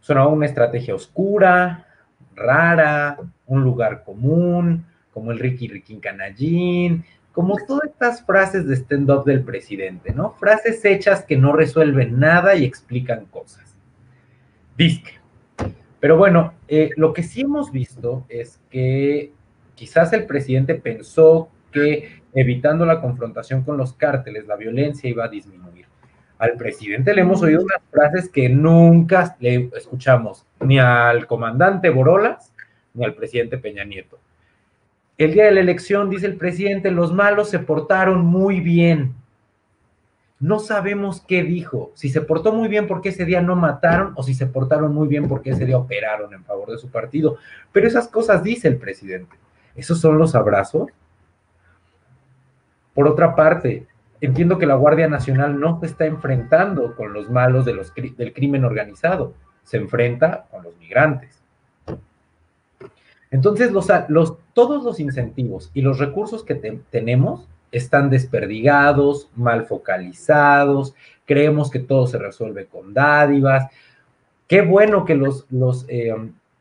S3: Sonaba una estrategia oscura, rara, un lugar común, como el Ricky Ricky Canallín, como todas estas frases de stand-up del presidente, ¿no? Frases hechas que no resuelven nada y explican cosas. Disque. Pero bueno, eh, lo que sí hemos visto es que quizás el presidente pensó que evitando la confrontación con los cárteles, la violencia iba a disminuir. Al presidente le hemos oído unas frases que nunca le escuchamos ni al comandante Borolas ni al presidente Peña Nieto. El día de la elección, dice el presidente, los malos se portaron muy bien. No sabemos qué dijo, si se portó muy bien porque ese día no mataron o si se portaron muy bien porque ese día operaron en favor de su partido. Pero esas cosas dice el presidente. ¿Esos son los abrazos? Por otra parte, entiendo que la Guardia Nacional no se está enfrentando con los malos de los, del crimen organizado, se enfrenta con los migrantes. Entonces, todos los incentivos y los recursos que tenemos están desperdigados, mal focalizados, creemos que todo se resuelve con dádivas. Qué bueno que los, los eh,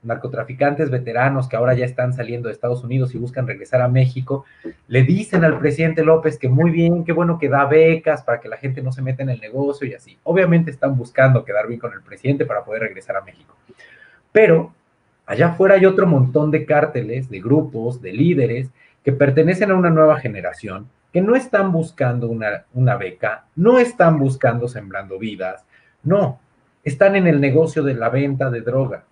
S3: narcotraficantes veteranos que ahora ya están saliendo de Estados Unidos y buscan regresar a México, le dicen al presidente López que muy bien, qué bueno que da becas para que la gente no se meta en el negocio y así. Obviamente están buscando quedar bien con el presidente para poder regresar a México. Pero allá afuera hay otro montón de cárteles, de grupos, de líderes que pertenecen a una nueva generación, que no están buscando una, una beca, no están buscando sembrando vidas, no, están en el negocio de la venta de droga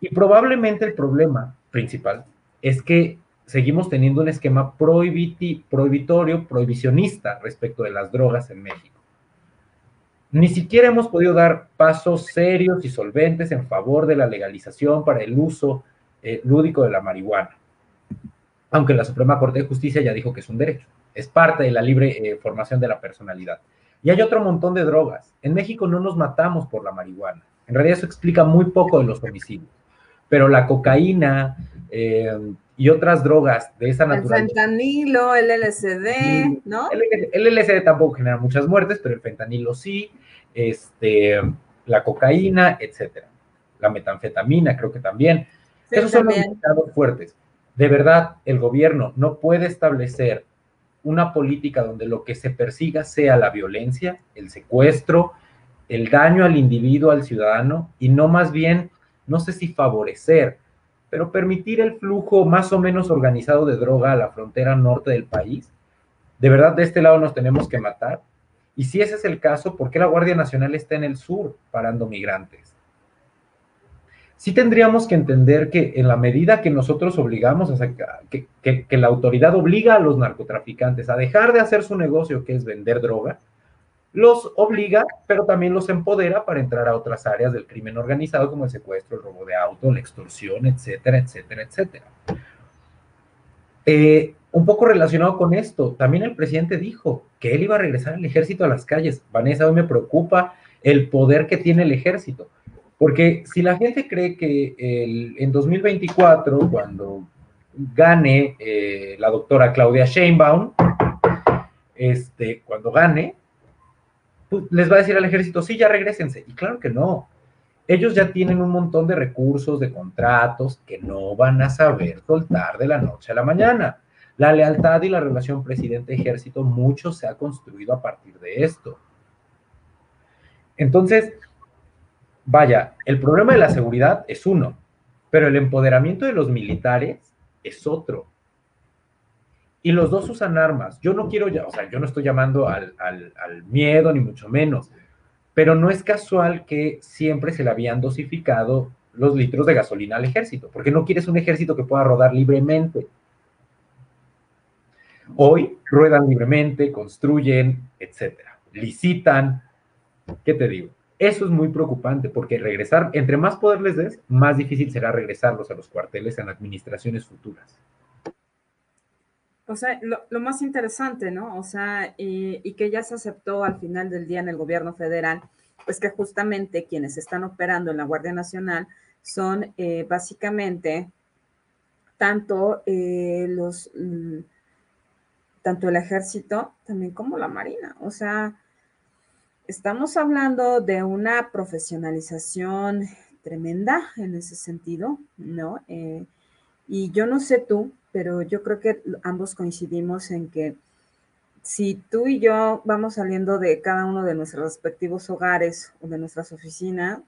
S3: y probablemente el problema principal es que seguimos teniendo un esquema prohibitorio, prohibicionista respecto de las drogas en México. Ni siquiera hemos podido dar pasos serios y solventes en favor de la legalización para el uso eh, lúdico de la marihuana, aunque la Suprema Corte de Justicia ya dijo que es un derecho, es parte de la libre eh, formación de la personalidad. Y hay otro montón de drogas. En México no nos matamos por la marihuana. En realidad eso explica muy poco de los homicidios pero la cocaína eh, y otras drogas de esa naturaleza.
S2: El fentanilo, el LSD, ¿no?
S3: El, LSD tampoco genera muchas muertes, pero el fentanilo sí, este, la cocaína, etcétera. La metanfetamina, creo que también. Esos son los mercados fuertes. De verdad, el gobierno no puede establecer una política donde lo que se persiga sea la violencia, el secuestro, el daño al individuo, al ciudadano, y no más bien no sé si favorecer, pero permitir el flujo más o menos organizado de droga a la frontera norte del país. ¿De verdad de este lado nos tenemos que matar? Y si ese es el caso, ¿por qué la Guardia Nacional está en el sur parando migrantes? Sí tendríamos que entender que en la medida que nosotros obligamos, a que, que la autoridad obliga a los narcotraficantes a dejar de hacer su negocio, que es vender droga, los obliga, pero también los empodera para entrar a otras áreas del crimen organizado, como el secuestro, el robo de auto, la extorsión, etcétera, etcétera, etcétera. Eh, un poco relacionado con esto, también el presidente dijo que él iba a regresar al ejército a las calles. Vanessa, hoy me preocupa el poder que tiene el ejército, porque si la gente cree que en 2024, cuando gane eh, la doctora Claudia Sheinbaum, este, cuando gane, les va a decir al ejército, sí, ya regresense. Y claro que no. Ellos ya tienen un montón de recursos, de contratos que no van a saber soltar de la noche a la mañana. La lealtad y la relación presidente-ejército, mucho se ha construido a partir de esto. Entonces, vaya, el problema de la seguridad es uno, pero el empoderamiento de los militares es otro y los dos usan armas. Yo no quiero, o sea, yo no estoy llamando al, miedo, ni mucho menos, pero no es casual que siempre se le habían dosificado los litros de gasolina al ejército, porque no quieres un ejército que pueda rodar libremente. Hoy ruedan libremente, construyen, etcétera, licitan. ¿Qué te digo? Eso es muy preocupante porque regresar, entre más poder les des, más difícil será regresarlos a los cuarteles en administraciones futuras.
S2: O sea, lo, más interesante, ¿no? O sea, y, que ya se aceptó al final del día en el gobierno federal, pues que justamente quienes están operando en la Guardia Nacional son eh, básicamente tanto eh, los, mm, tanto el ejército también como la marina. O sea, estamos hablando de una profesionalización tremenda en ese sentido, ¿no? Eh, Y yo no sé tú, pero yo creo que ambos coincidimos en que si tú y yo vamos saliendo de cada uno de nuestros respectivos hogares o de nuestras oficinas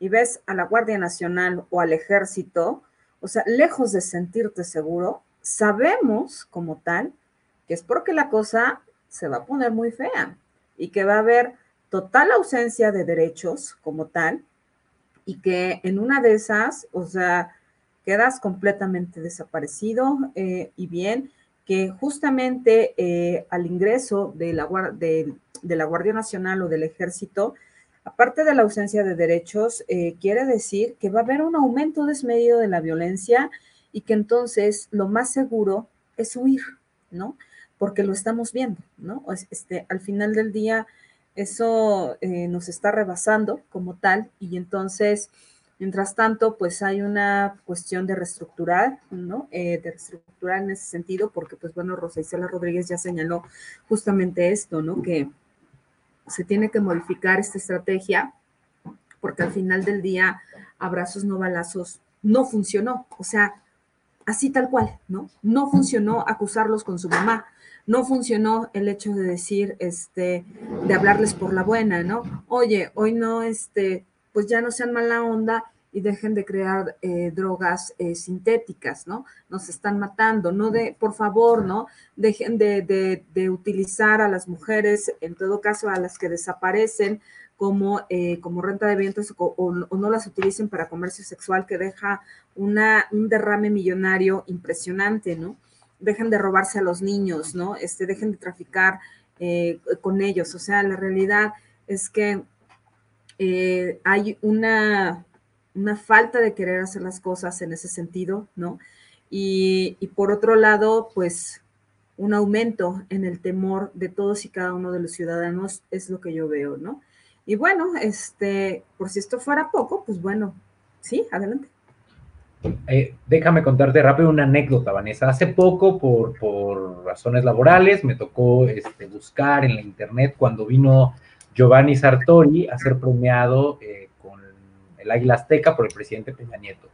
S2: y ves a la Guardia Nacional o al ejército, o sea, lejos de sentirte seguro, sabemos como tal que es porque la cosa se va a poner muy fea y que va a haber total ausencia de derechos como tal y que en una de esas, o sea, quedas completamente desaparecido eh, y bien que justamente eh, al ingreso de la, Guardia Nacional o del Ejército, aparte de la ausencia de derechos, eh, quiere decir que va a haber un aumento desmedido de la violencia y que entonces lo más seguro es huir, ¿no? Porque lo estamos viendo, ¿no? Este, al final del día, eso nos está rebasando como tal y entonces, mientras tanto, pues hay una cuestión de reestructurar, ¿no? Eh, de reestructurar en ese sentido, porque pues bueno, Rosa Isela Rodríguez ya señaló justamente esto, ¿no? Que se tiene que modificar esta estrategia porque al final del día, abrazos no balazos no funcionó, o sea, así tal cual, ¿no? No funcionó acusarlos con su mamá, no funcionó el hecho de decir, este, de hablarles por la buena, ¿no? Oye, hoy no, este, pues ya no sean mala onda y dejen de crear eh, drogas eh, sintéticas, ¿no? Nos están matando, no de, por favor, ¿no? Dejen de, de, utilizar a las mujeres, en todo caso a las que desaparecen, como, eh, como renta de vientos o, o, no las utilicen para comercio sexual que deja una, un derrame millonario impresionante, ¿no? dejen de robarse a los niños, ¿no? Este, dejen de traficar eh, con ellos. O sea, la realidad es que eh, hay una, una falta de querer hacer las cosas en ese sentido, ¿no? Y, y, por otro lado, pues un aumento en el temor de todos y cada uno de los ciudadanos es lo que yo veo, ¿no? Y bueno, este, por si esto fuera poco, pues bueno, sí, adelante.
S3: Eh, déjame contarte rápido una anécdota, Vanessa. Hace poco, por, por razones laborales, me tocó este, buscar en la internet cuando vino Giovanni Sartori a ser premiado eh, con el Águila Azteca por el presidente Peña Nieto.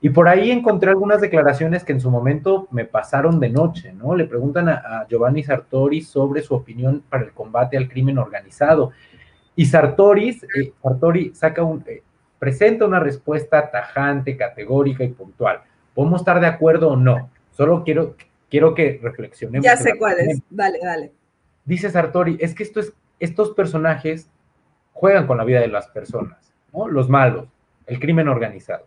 S3: Y por ahí encontré algunas declaraciones que en su momento me pasaron de noche, ¿no? Le preguntan a, Giovanni Sartori sobre su opinión para el combate al crimen organizado. Y Sartori, eh, Sartori saca un, presenta una respuesta tajante, categórica y puntual. Podemos estar de acuerdo o no, solo quiero, quiero que reflexionemos.
S2: Ya sé cuál es, dale, dale.
S3: Dice Sartori, es que esto es, estos personajes juegan con la vida de las personas, ¿no? Los malos, el crimen organizado.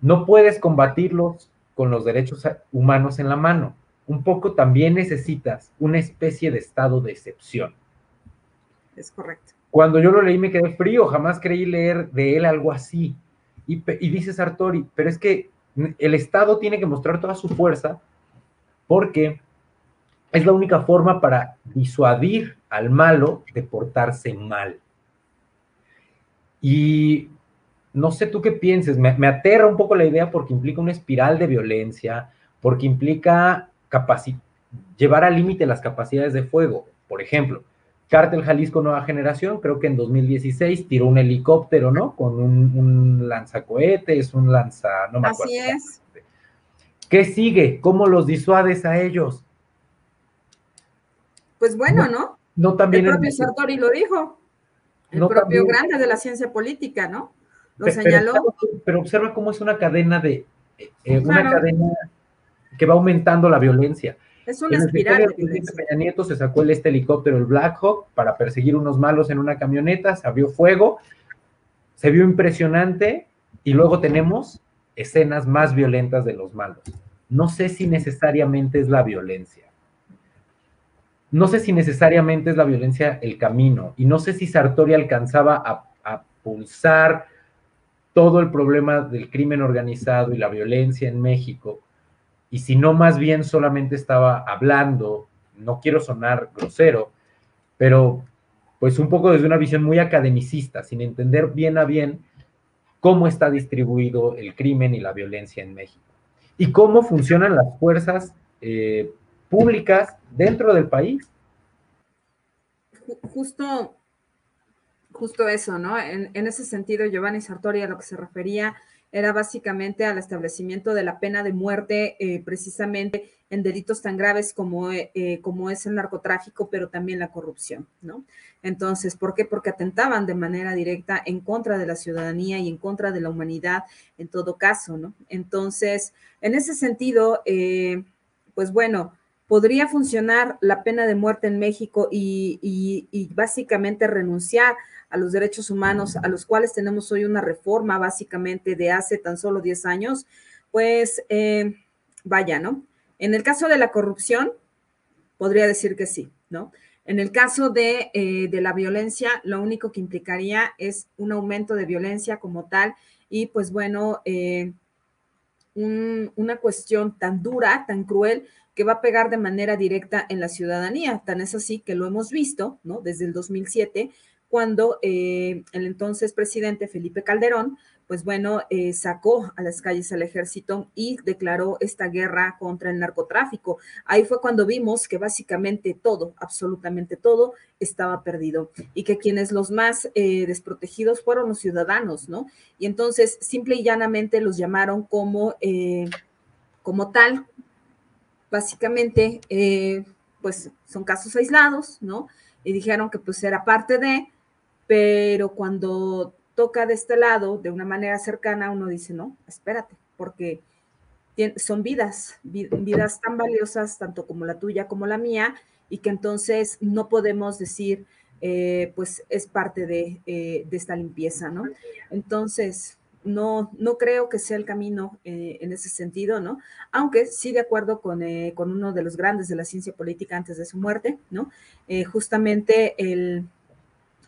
S3: No puedes combatirlos con los derechos humanos en la mano. Un poco también necesitas una especie de estado de excepción.
S2: Es correcto.
S3: Cuando yo lo leí me quedé frío, jamás creí leer de él algo así. Y, dice Sartori, pero es que el Estado tiene que mostrar toda su fuerza porque es la única forma para disuadir al malo de portarse mal. Y no sé tú qué pienses, me, me, aterra un poco la idea porque implica una espiral de violencia, porque implica llevar al límite las capacidades de fuego. Por ejemplo, Cártel Jalisco Nueva Generación, creo que en 2016 tiró un helicóptero, ¿no? Con un, un lanzacohetes, un lanza, no me acuerdo.
S2: Así es.
S3: ¿Qué sigue? ¿Cómo los disuades a ellos?
S2: Pues bueno, ¿no?
S3: No también.
S2: El propio Sartori lo dijo. El propio grande de la ciencia política, ¿no? Lo señaló.
S3: Pero, observa cómo es una cadena de, eh, una cadena que va aumentando la violencia.
S2: Es una espiral.
S3: Peña Nieto se sacó el, este helicóptero, el Black Hawk, para perseguir unos malos en una camioneta, se abrió fuego, se vio impresionante y luego tenemos escenas más violentas de los malos. No sé si necesariamente es la violencia. No sé si necesariamente es la violencia el camino y no sé si Sartori alcanzaba a, pulsar todo el problema del crimen organizado y la violencia en México y si no más bien solamente estaba hablando, no quiero sonar grosero, pero pues un poco desde una visión muy academicista, sin entender bien a bien cómo está distribuido el crimen y la violencia en México y cómo funcionan las fuerzas eh, públicas dentro del país.
S2: Justo, justo eso, ¿no? En, ese sentido, Giovanni Sartori a lo que se refería era básicamente al establecimiento de la pena de muerte eh, precisamente en delitos tan graves como, eh, eh, como es el narcotráfico, pero también la corrupción, ¿no? Entonces, ¿por qué? Porque atentaban de manera directa en contra de la ciudadanía y en contra de la humanidad en todo caso, ¿no? Entonces, en ese sentido, pues bueno, podría funcionar la pena de muerte en México y, básicamente renunciar a los derechos humanos, a los cuales tenemos hoy una reforma básicamente de hace tan solo 10 años, pues eh, vaya, ¿no? En el caso de la corrupción, podría decir que sí, ¿no? En el caso de, eh, la violencia, lo único que implicaría es un aumento de violencia como tal y pues bueno, eh, una cuestión tan dura, tan cruel, que va a pegar de manera directa en la ciudadanía. Tan es así que lo hemos visto, ¿no? Desde el 2007, cuando eh, el entonces presidente Felipe Calderón, pues bueno, eh, sacó a las calles al ejército y declaró esta guerra contra el narcotráfico. Ahí fue cuando vimos que básicamente todo, absolutamente todo, estaba perdido y que quienes los más eh, desprotegidos fueron los ciudadanos, ¿no? Y entonces simple y llanamente los llamaron como, como tal, básicamente, pues son casos aislados, ¿no? Y dijeron que pues era parte de, pero cuando toca de este lado, de una manera cercana, uno dice, no, espérate, porque son vidas, vidas tan valiosas, tanto como la tuya como la mía, y que entonces no podemos decir, eh, pues es parte eh, de, esta limpieza, ¿no? Entonces, no, no creo que sea el camino eh, en ese sentido, ¿no? Aunque sí de acuerdo con, con, uno de los grandes de la ciencia política antes de su muerte, ¿no? justamente el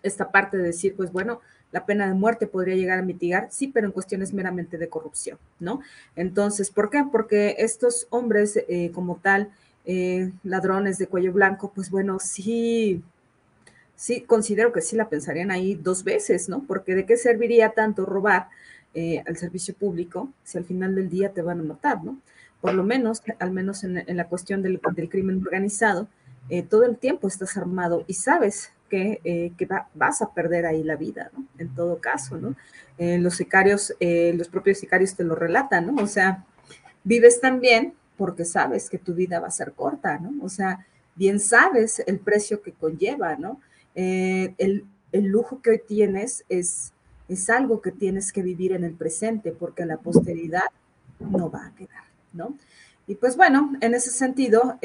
S2: esta parte de decir, pues bueno, la pena de muerte podría llegar a mitigar, sí, pero en cuestiones meramente de corrupción, ¿no? Entonces, ¿por qué? Porque estos hombres eh, como tal, eh, ladrones de cuello blanco, pues bueno, sí, sí, considero que sí la pensarían ahí dos veces, ¿no? Porque de qué serviría tanto robar eh, al servicio público si al final del día te van a matar, ¿no? Por lo menos, al menos en, la cuestión del, del crimen organizado, todo el tiempo estás armado y sabes que, eh, vas a perder ahí la vida, ¿no? En todo caso, ¿no? Eh, los sicarios, eh, los propios sicarios te lo relatan, ¿no? O sea, vives tan bien porque sabes que tu vida va a ser corta, ¿no? O sea, bien sabes el precio que conlleva, ¿no? El, el, lujo que hoy tienes es, es algo que tienes que vivir en el presente porque la posteridad no va a quedar, ¿no? Y pues bueno, en ese sentido,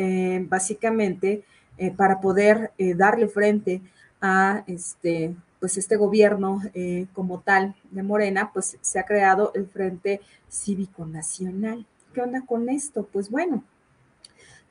S2: básicamente, para poder darle frente a este, pues este gobierno eh, como tal de Morena, pues se ha creado el Frente Cívico Nacional. ¿Qué onda con esto? Pues bueno,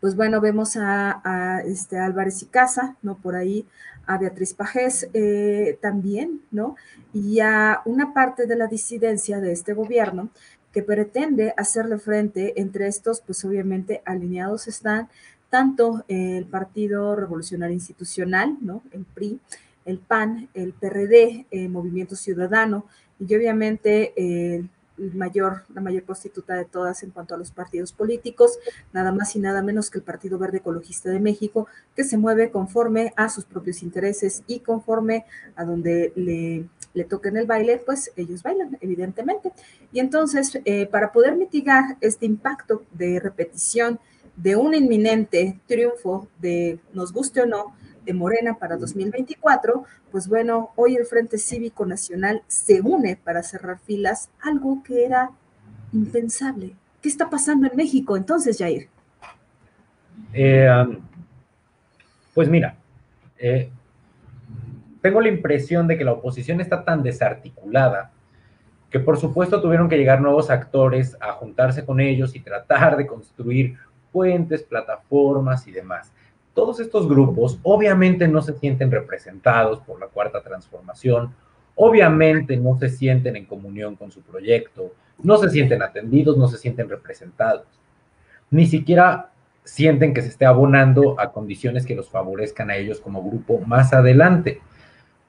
S2: pues bueno, vemos a, este Álvarez y Casa, ¿no? Por ahí, a Beatriz Pajés eh, también, ¿no? Y a una parte de la disidencia de este gobierno que pretende hacerle frente entre estos, pues obviamente alineados están tanto el Partido Revolucionario Institucional, ¿no? el PRI, el PAN, el PRD, el Movimiento Ciudadano y obviamente el mayor, la mayor prostituta de todas en cuanto a los partidos políticos, nada más y nada menos que el Partido Verde Ecologista de México, que se mueve conforme a sus propios intereses y conforme a donde le, le toquen el baile, pues ellos bailan, evidentemente. Y entonces, eh, para poder mitigar este impacto de repetición, de un inminente triunfo de, nos guste o no, de Morena para 2024, pues bueno, hoy el Frente Cívico Nacional se une para cerrar filas, algo que era impensable. ¿Qué está pasando en México entonces, Jair?
S3: Eh, pues mira, eh, tengo la impresión de que la oposición está tan desarticulada que por supuesto tuvieron que llegar nuevos actores a juntarse con ellos y tratar de construir puentes, plataformas y demás. Todos estos grupos obviamente no se sienten representados por la cuarta transformación, obviamente no se sienten en comunión con su proyecto, no se sienten atendidos, no se sienten representados, ni siquiera sienten que se esté abonando a condiciones que los favorezcan a ellos como grupo más adelante.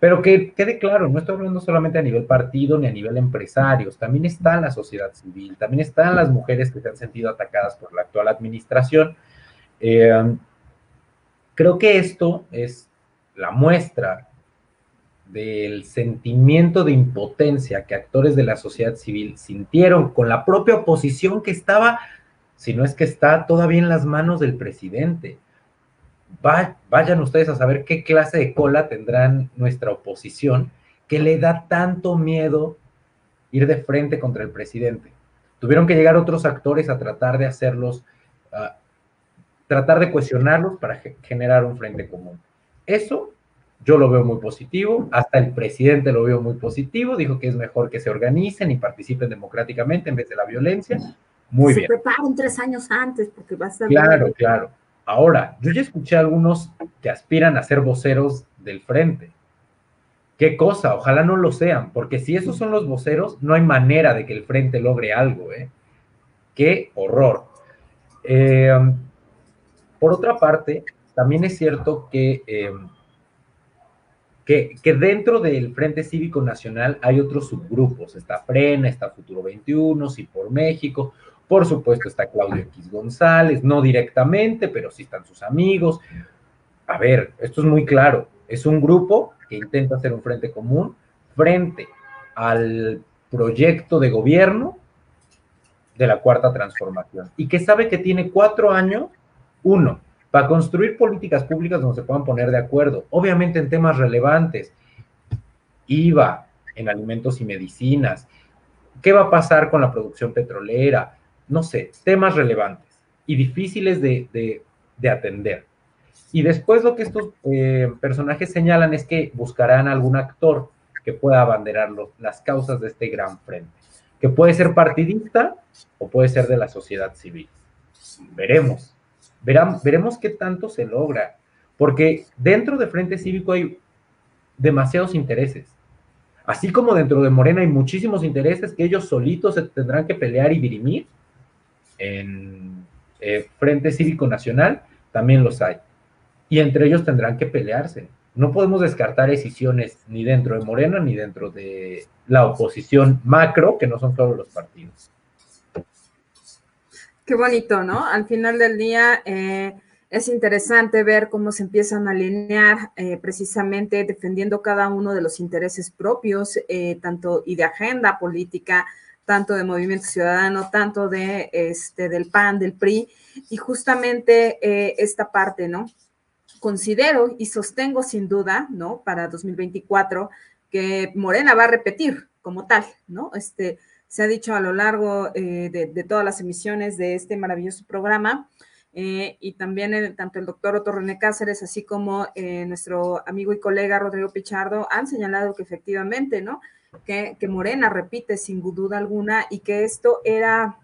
S3: Pero que quede claro, no estoy hablando solamente a nivel partido ni a nivel empresarios, también está la sociedad civil, también están las mujeres que se han sentido atacadas por la actual administración. Eh, creo que esto es la muestra del sentimiento de impotencia que actores de la sociedad civil sintieron con la propia oposición que estaba, si no es que está todavía en las manos del presidente. Vayan ustedes a saber qué clase de cola tendrán nuestra oposición que le da tanto miedo ir de frente contra el presidente. Tuvieron que llegar otros actores a tratar de hacerlos, tratar de cuestionarlos para generar un frente común. Eso yo lo veo muy positivo, hasta el presidente lo veo muy positivo, dijo que es mejor que se organicen y participen democráticamente en vez de la violencia. Muy bien.
S2: Se preparen tres años antes porque va a ser...
S3: Claro, claro. Ahora, yo ya escuché a algunos que aspiran a ser voceros del frente. Qué cosa, ojalá no lo sean, porque si esos son los voceros, no hay manera de que el frente logre algo, ¿eh? Qué horror. Eh, por otra parte, también es cierto que eh, que, dentro del Frente Cívico Nacional hay otros subgrupos. Está Frena, está Futuro 21, Sí por México. Por supuesto está Claudio X González, no directamente, pero sí están sus amigos. A ver, esto es muy claro. Es un grupo que intenta hacer un frente común frente al proyecto de gobierno de la Cuarta Transformación y que sabe que tiene cuatro años, uno, para construir políticas públicas donde se puedan poner de acuerdo, obviamente en temas relevantes, IVA en alimentos y medicinas, qué va a pasar con la producción petrolera, no sé, temas relevantes y difíciles de, atender. Y después lo que estos eh, personajes señalan es que buscarán algún actor que pueda abanderar las causas de este gran frente, que puede ser partidista o puede ser de la sociedad civil. Veremos veremos qué tanto se logra, porque dentro de Frente Cívico hay demasiados intereses. Así como dentro de Morena hay muchísimos intereses que ellos solitos se tendrán que pelear y dirimir, en eh, Frente Cívico Nacional también los hay. Y entre ellos tendrán que pelearse. No podemos descartar decisiones ni dentro de Morena ni dentro de la oposición macro, que no son todos los partidos.
S2: Qué bonito, ¿no? Al final del día eh, es interesante ver cómo se empiezan a alinear eh, precisamente defendiendo cada uno de los intereses propios, tanto y de agenda política, tanto de Movimiento Ciudadano, tanto de este del PAN, del PRI, y justamente esta parte, ¿no? Considero y sostengo sin duda, ¿no? Para 2024 que Morena va a repetir como tal, ¿no? Este, se ha dicho a lo largo eh, de, todas las emisiones de este maravilloso programa. Eh, y también tanto el doctor Otto René Cáceres, así como eh, nuestro amigo y colega Rodrigo Pichardo, han señalado que efectivamente, ¿no? Que, Morena repite sin duda alguna y que esto era,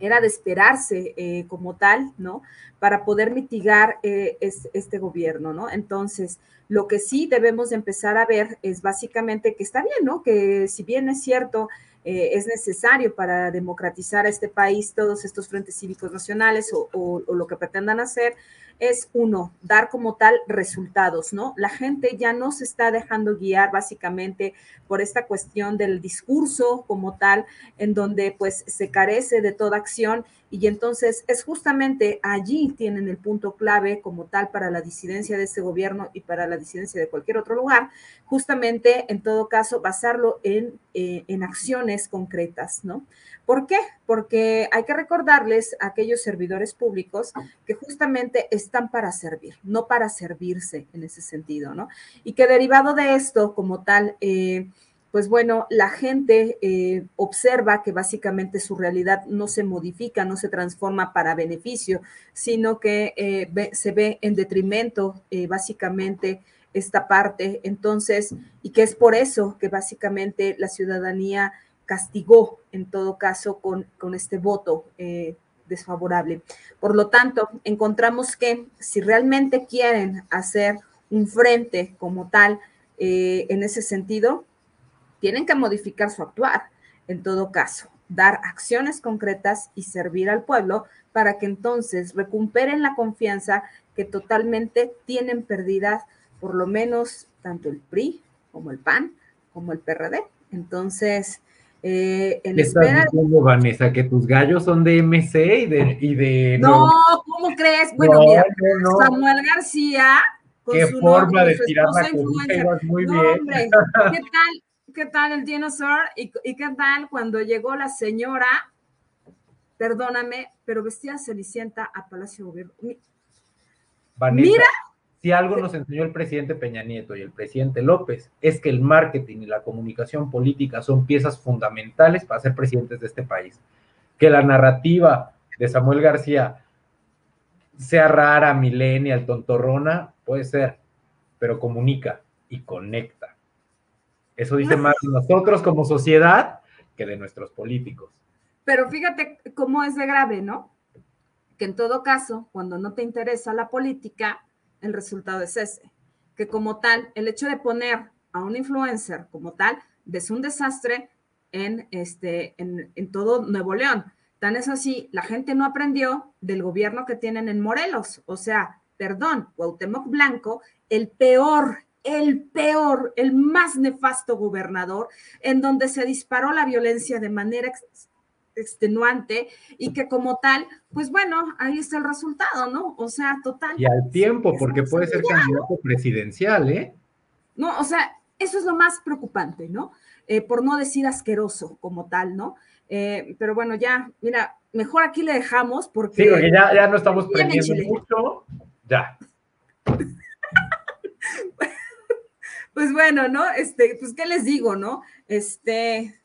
S2: era de esperarse como tal, ¿no? Para poder mitigar este gobierno, ¿no? Entonces, lo que sí debemos de empezar a ver es básicamente que está bien, ¿no? Que si bien es cierto, eh, es necesario para democratizar a este país todos estos frentes cívicos nacionales o, lo que pretendan hacer, es uno, dar como tal resultados, ¿no? La gente ya no se está dejando guiar básicamente por esta cuestión del discurso como tal, en donde pues se carece de toda acción y entonces es justamente allí tienen el punto clave como tal para la disidencia de este gobierno y para la disidencia de cualquier otro lugar, justamente en todo caso basarlo en, eh, en acciones concretas, ¿no? ¿Por qué? Porque hay que recordarles a aquellos servidores públicos que justamente están para servir, no para servirse en ese sentido, ¿no? Y que derivado de esto, como tal, eh, pues bueno, la gente eh, observa que básicamente su realidad no se modifica, no se transforma para beneficio, sino que eh, se ve en detrimento básicamente esta parte. Entonces, y que es por eso que básicamente la ciudadanía castigó en todo caso con, este voto eh, desfavorable. Por lo tanto, encontramos que si realmente quieren hacer un frente como tal eh, en ese sentido, tienen que modificar su actuar, en todo caso, dar acciones concretas y servir al pueblo para que entonces recuperen la confianza que totalmente tienen perdidas, por lo menos tanto el PRI como el PAN como el PRD. Entonces,
S3: eh, en espera diciendo, Vanessa, que tus gallos son de MC y de...
S2: no, ¿cómo crees? Bueno, mira, Samuel García
S3: Qué forma de tirar la muy bien.
S2: Hombre, ¿qué tal? ¿Qué tal el dinosaur? ¿Y, ¿Y qué tal cuando llegó la señora perdóname, pero vestía Cenicienta a Palacio Gobierno.
S3: Mira. Si algo nos enseñó el presidente Peña Nieto y el presidente López, es que el marketing y la comunicación política son piezas fundamentales para ser presidentes de este país. Que la narrativa de Samuel García sea rara, millennial, tontorrona, puede ser, pero comunica y conecta. Eso dice más de nosotros como sociedad que de nuestros políticos.
S2: Pero fíjate cómo es de grave, ¿no? Que en todo caso, cuando no te interesa la política, el resultado es ese. Que como tal, el hecho de poner a un influencer como tal es un desastre en, este, en, en todo Nuevo León. Tan es así, la gente no aprendió del gobierno que tienen en Morelos. O sea, perdón, Cuauhtémoc Blanco, el peor, el peor, el más nefasto gobernador, en donde se disparó la violencia de manera extenuante y que como tal, pues bueno, ahí está el resultado, ¿no? O sea, total.
S3: Y al tiempo, porque puede ser candidato presidencial, ¿eh?
S2: No, o sea, eso es lo más preocupante, ¿no? Eh, por no decir asqueroso como tal, ¿no? Eh, pero bueno, ya, mira, mejor aquí le dejamos porque...
S3: Sí, porque ya, ya no estamos prendiendo mucho. Ya.
S2: pues bueno, ¿no? Este, pues, ¿qué les digo, no? Este,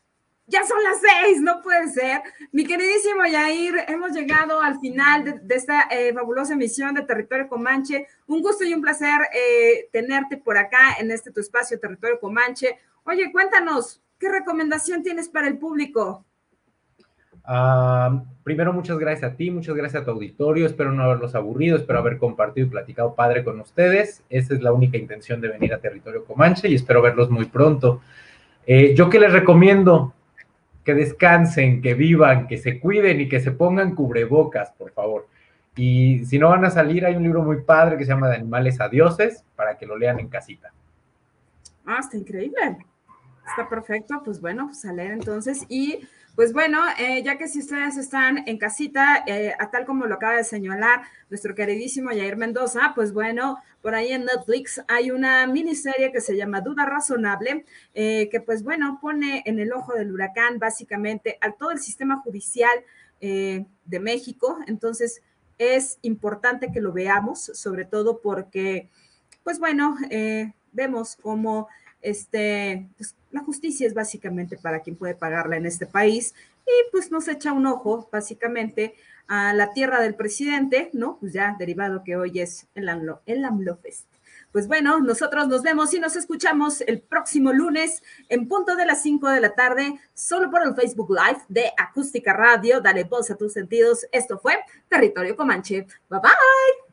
S2: ya son las seis, no puede ser. Mi queridísimo Yair, hemos llegado al final de, esta eh, fabulosa emisión de Territorio Comanche. Un gusto y un placer eh, tenerte por acá en este tu espacio Territorio Comanche. Oye, cuéntanos, ¿qué recomendación tienes para el público?
S3: Ah, primero, muchas gracias a ti, muchas gracias a tu auditorio. Espero no haberlos aburrido, espero haber compartido y platicado padre con ustedes. Esa es la única intención de venir a Territorio Comanche y espero verlos muy pronto. Eh, ¿Yo qué les recomiendo? Que descansen, que vivan, que se cuiden y que se pongan cubrebocas, por favor. Y si no van a salir, hay un libro muy padre que se llama De animales a dioses para que lo lean en casita.
S2: Ah, está increíble. Está perfecto. Pues bueno, pues a leer entonces. Y pues bueno, eh, ya que si ustedes están en casita, eh, a tal como lo acaba de señalar nuestro queridísimo Jair Mendoza, pues bueno, por ahí en Netflix hay una miniserie que se llama Duda Razonable, eh, que pues bueno, pone en el ojo del huracán básicamente a todo el sistema judicial de México. Entonces, es importante que lo veamos, sobre todo porque, pues bueno, vemos cómo este, pues, la justicia es básicamente para quien puede pagarla en este país y pues nos echa un ojo básicamente a la tierra del presidente, ¿no? Pues ya derivado que hoy es el AMLO, el AMLO Fest. Pues bueno, nosotros nos vemos y nos escuchamos el próximo lunes en punto de las 5 de la tarde, solo por el Facebook Live de Acústica Radio. Dale voz a tus sentidos. Esto fue Territorio Comanche. Bye bye.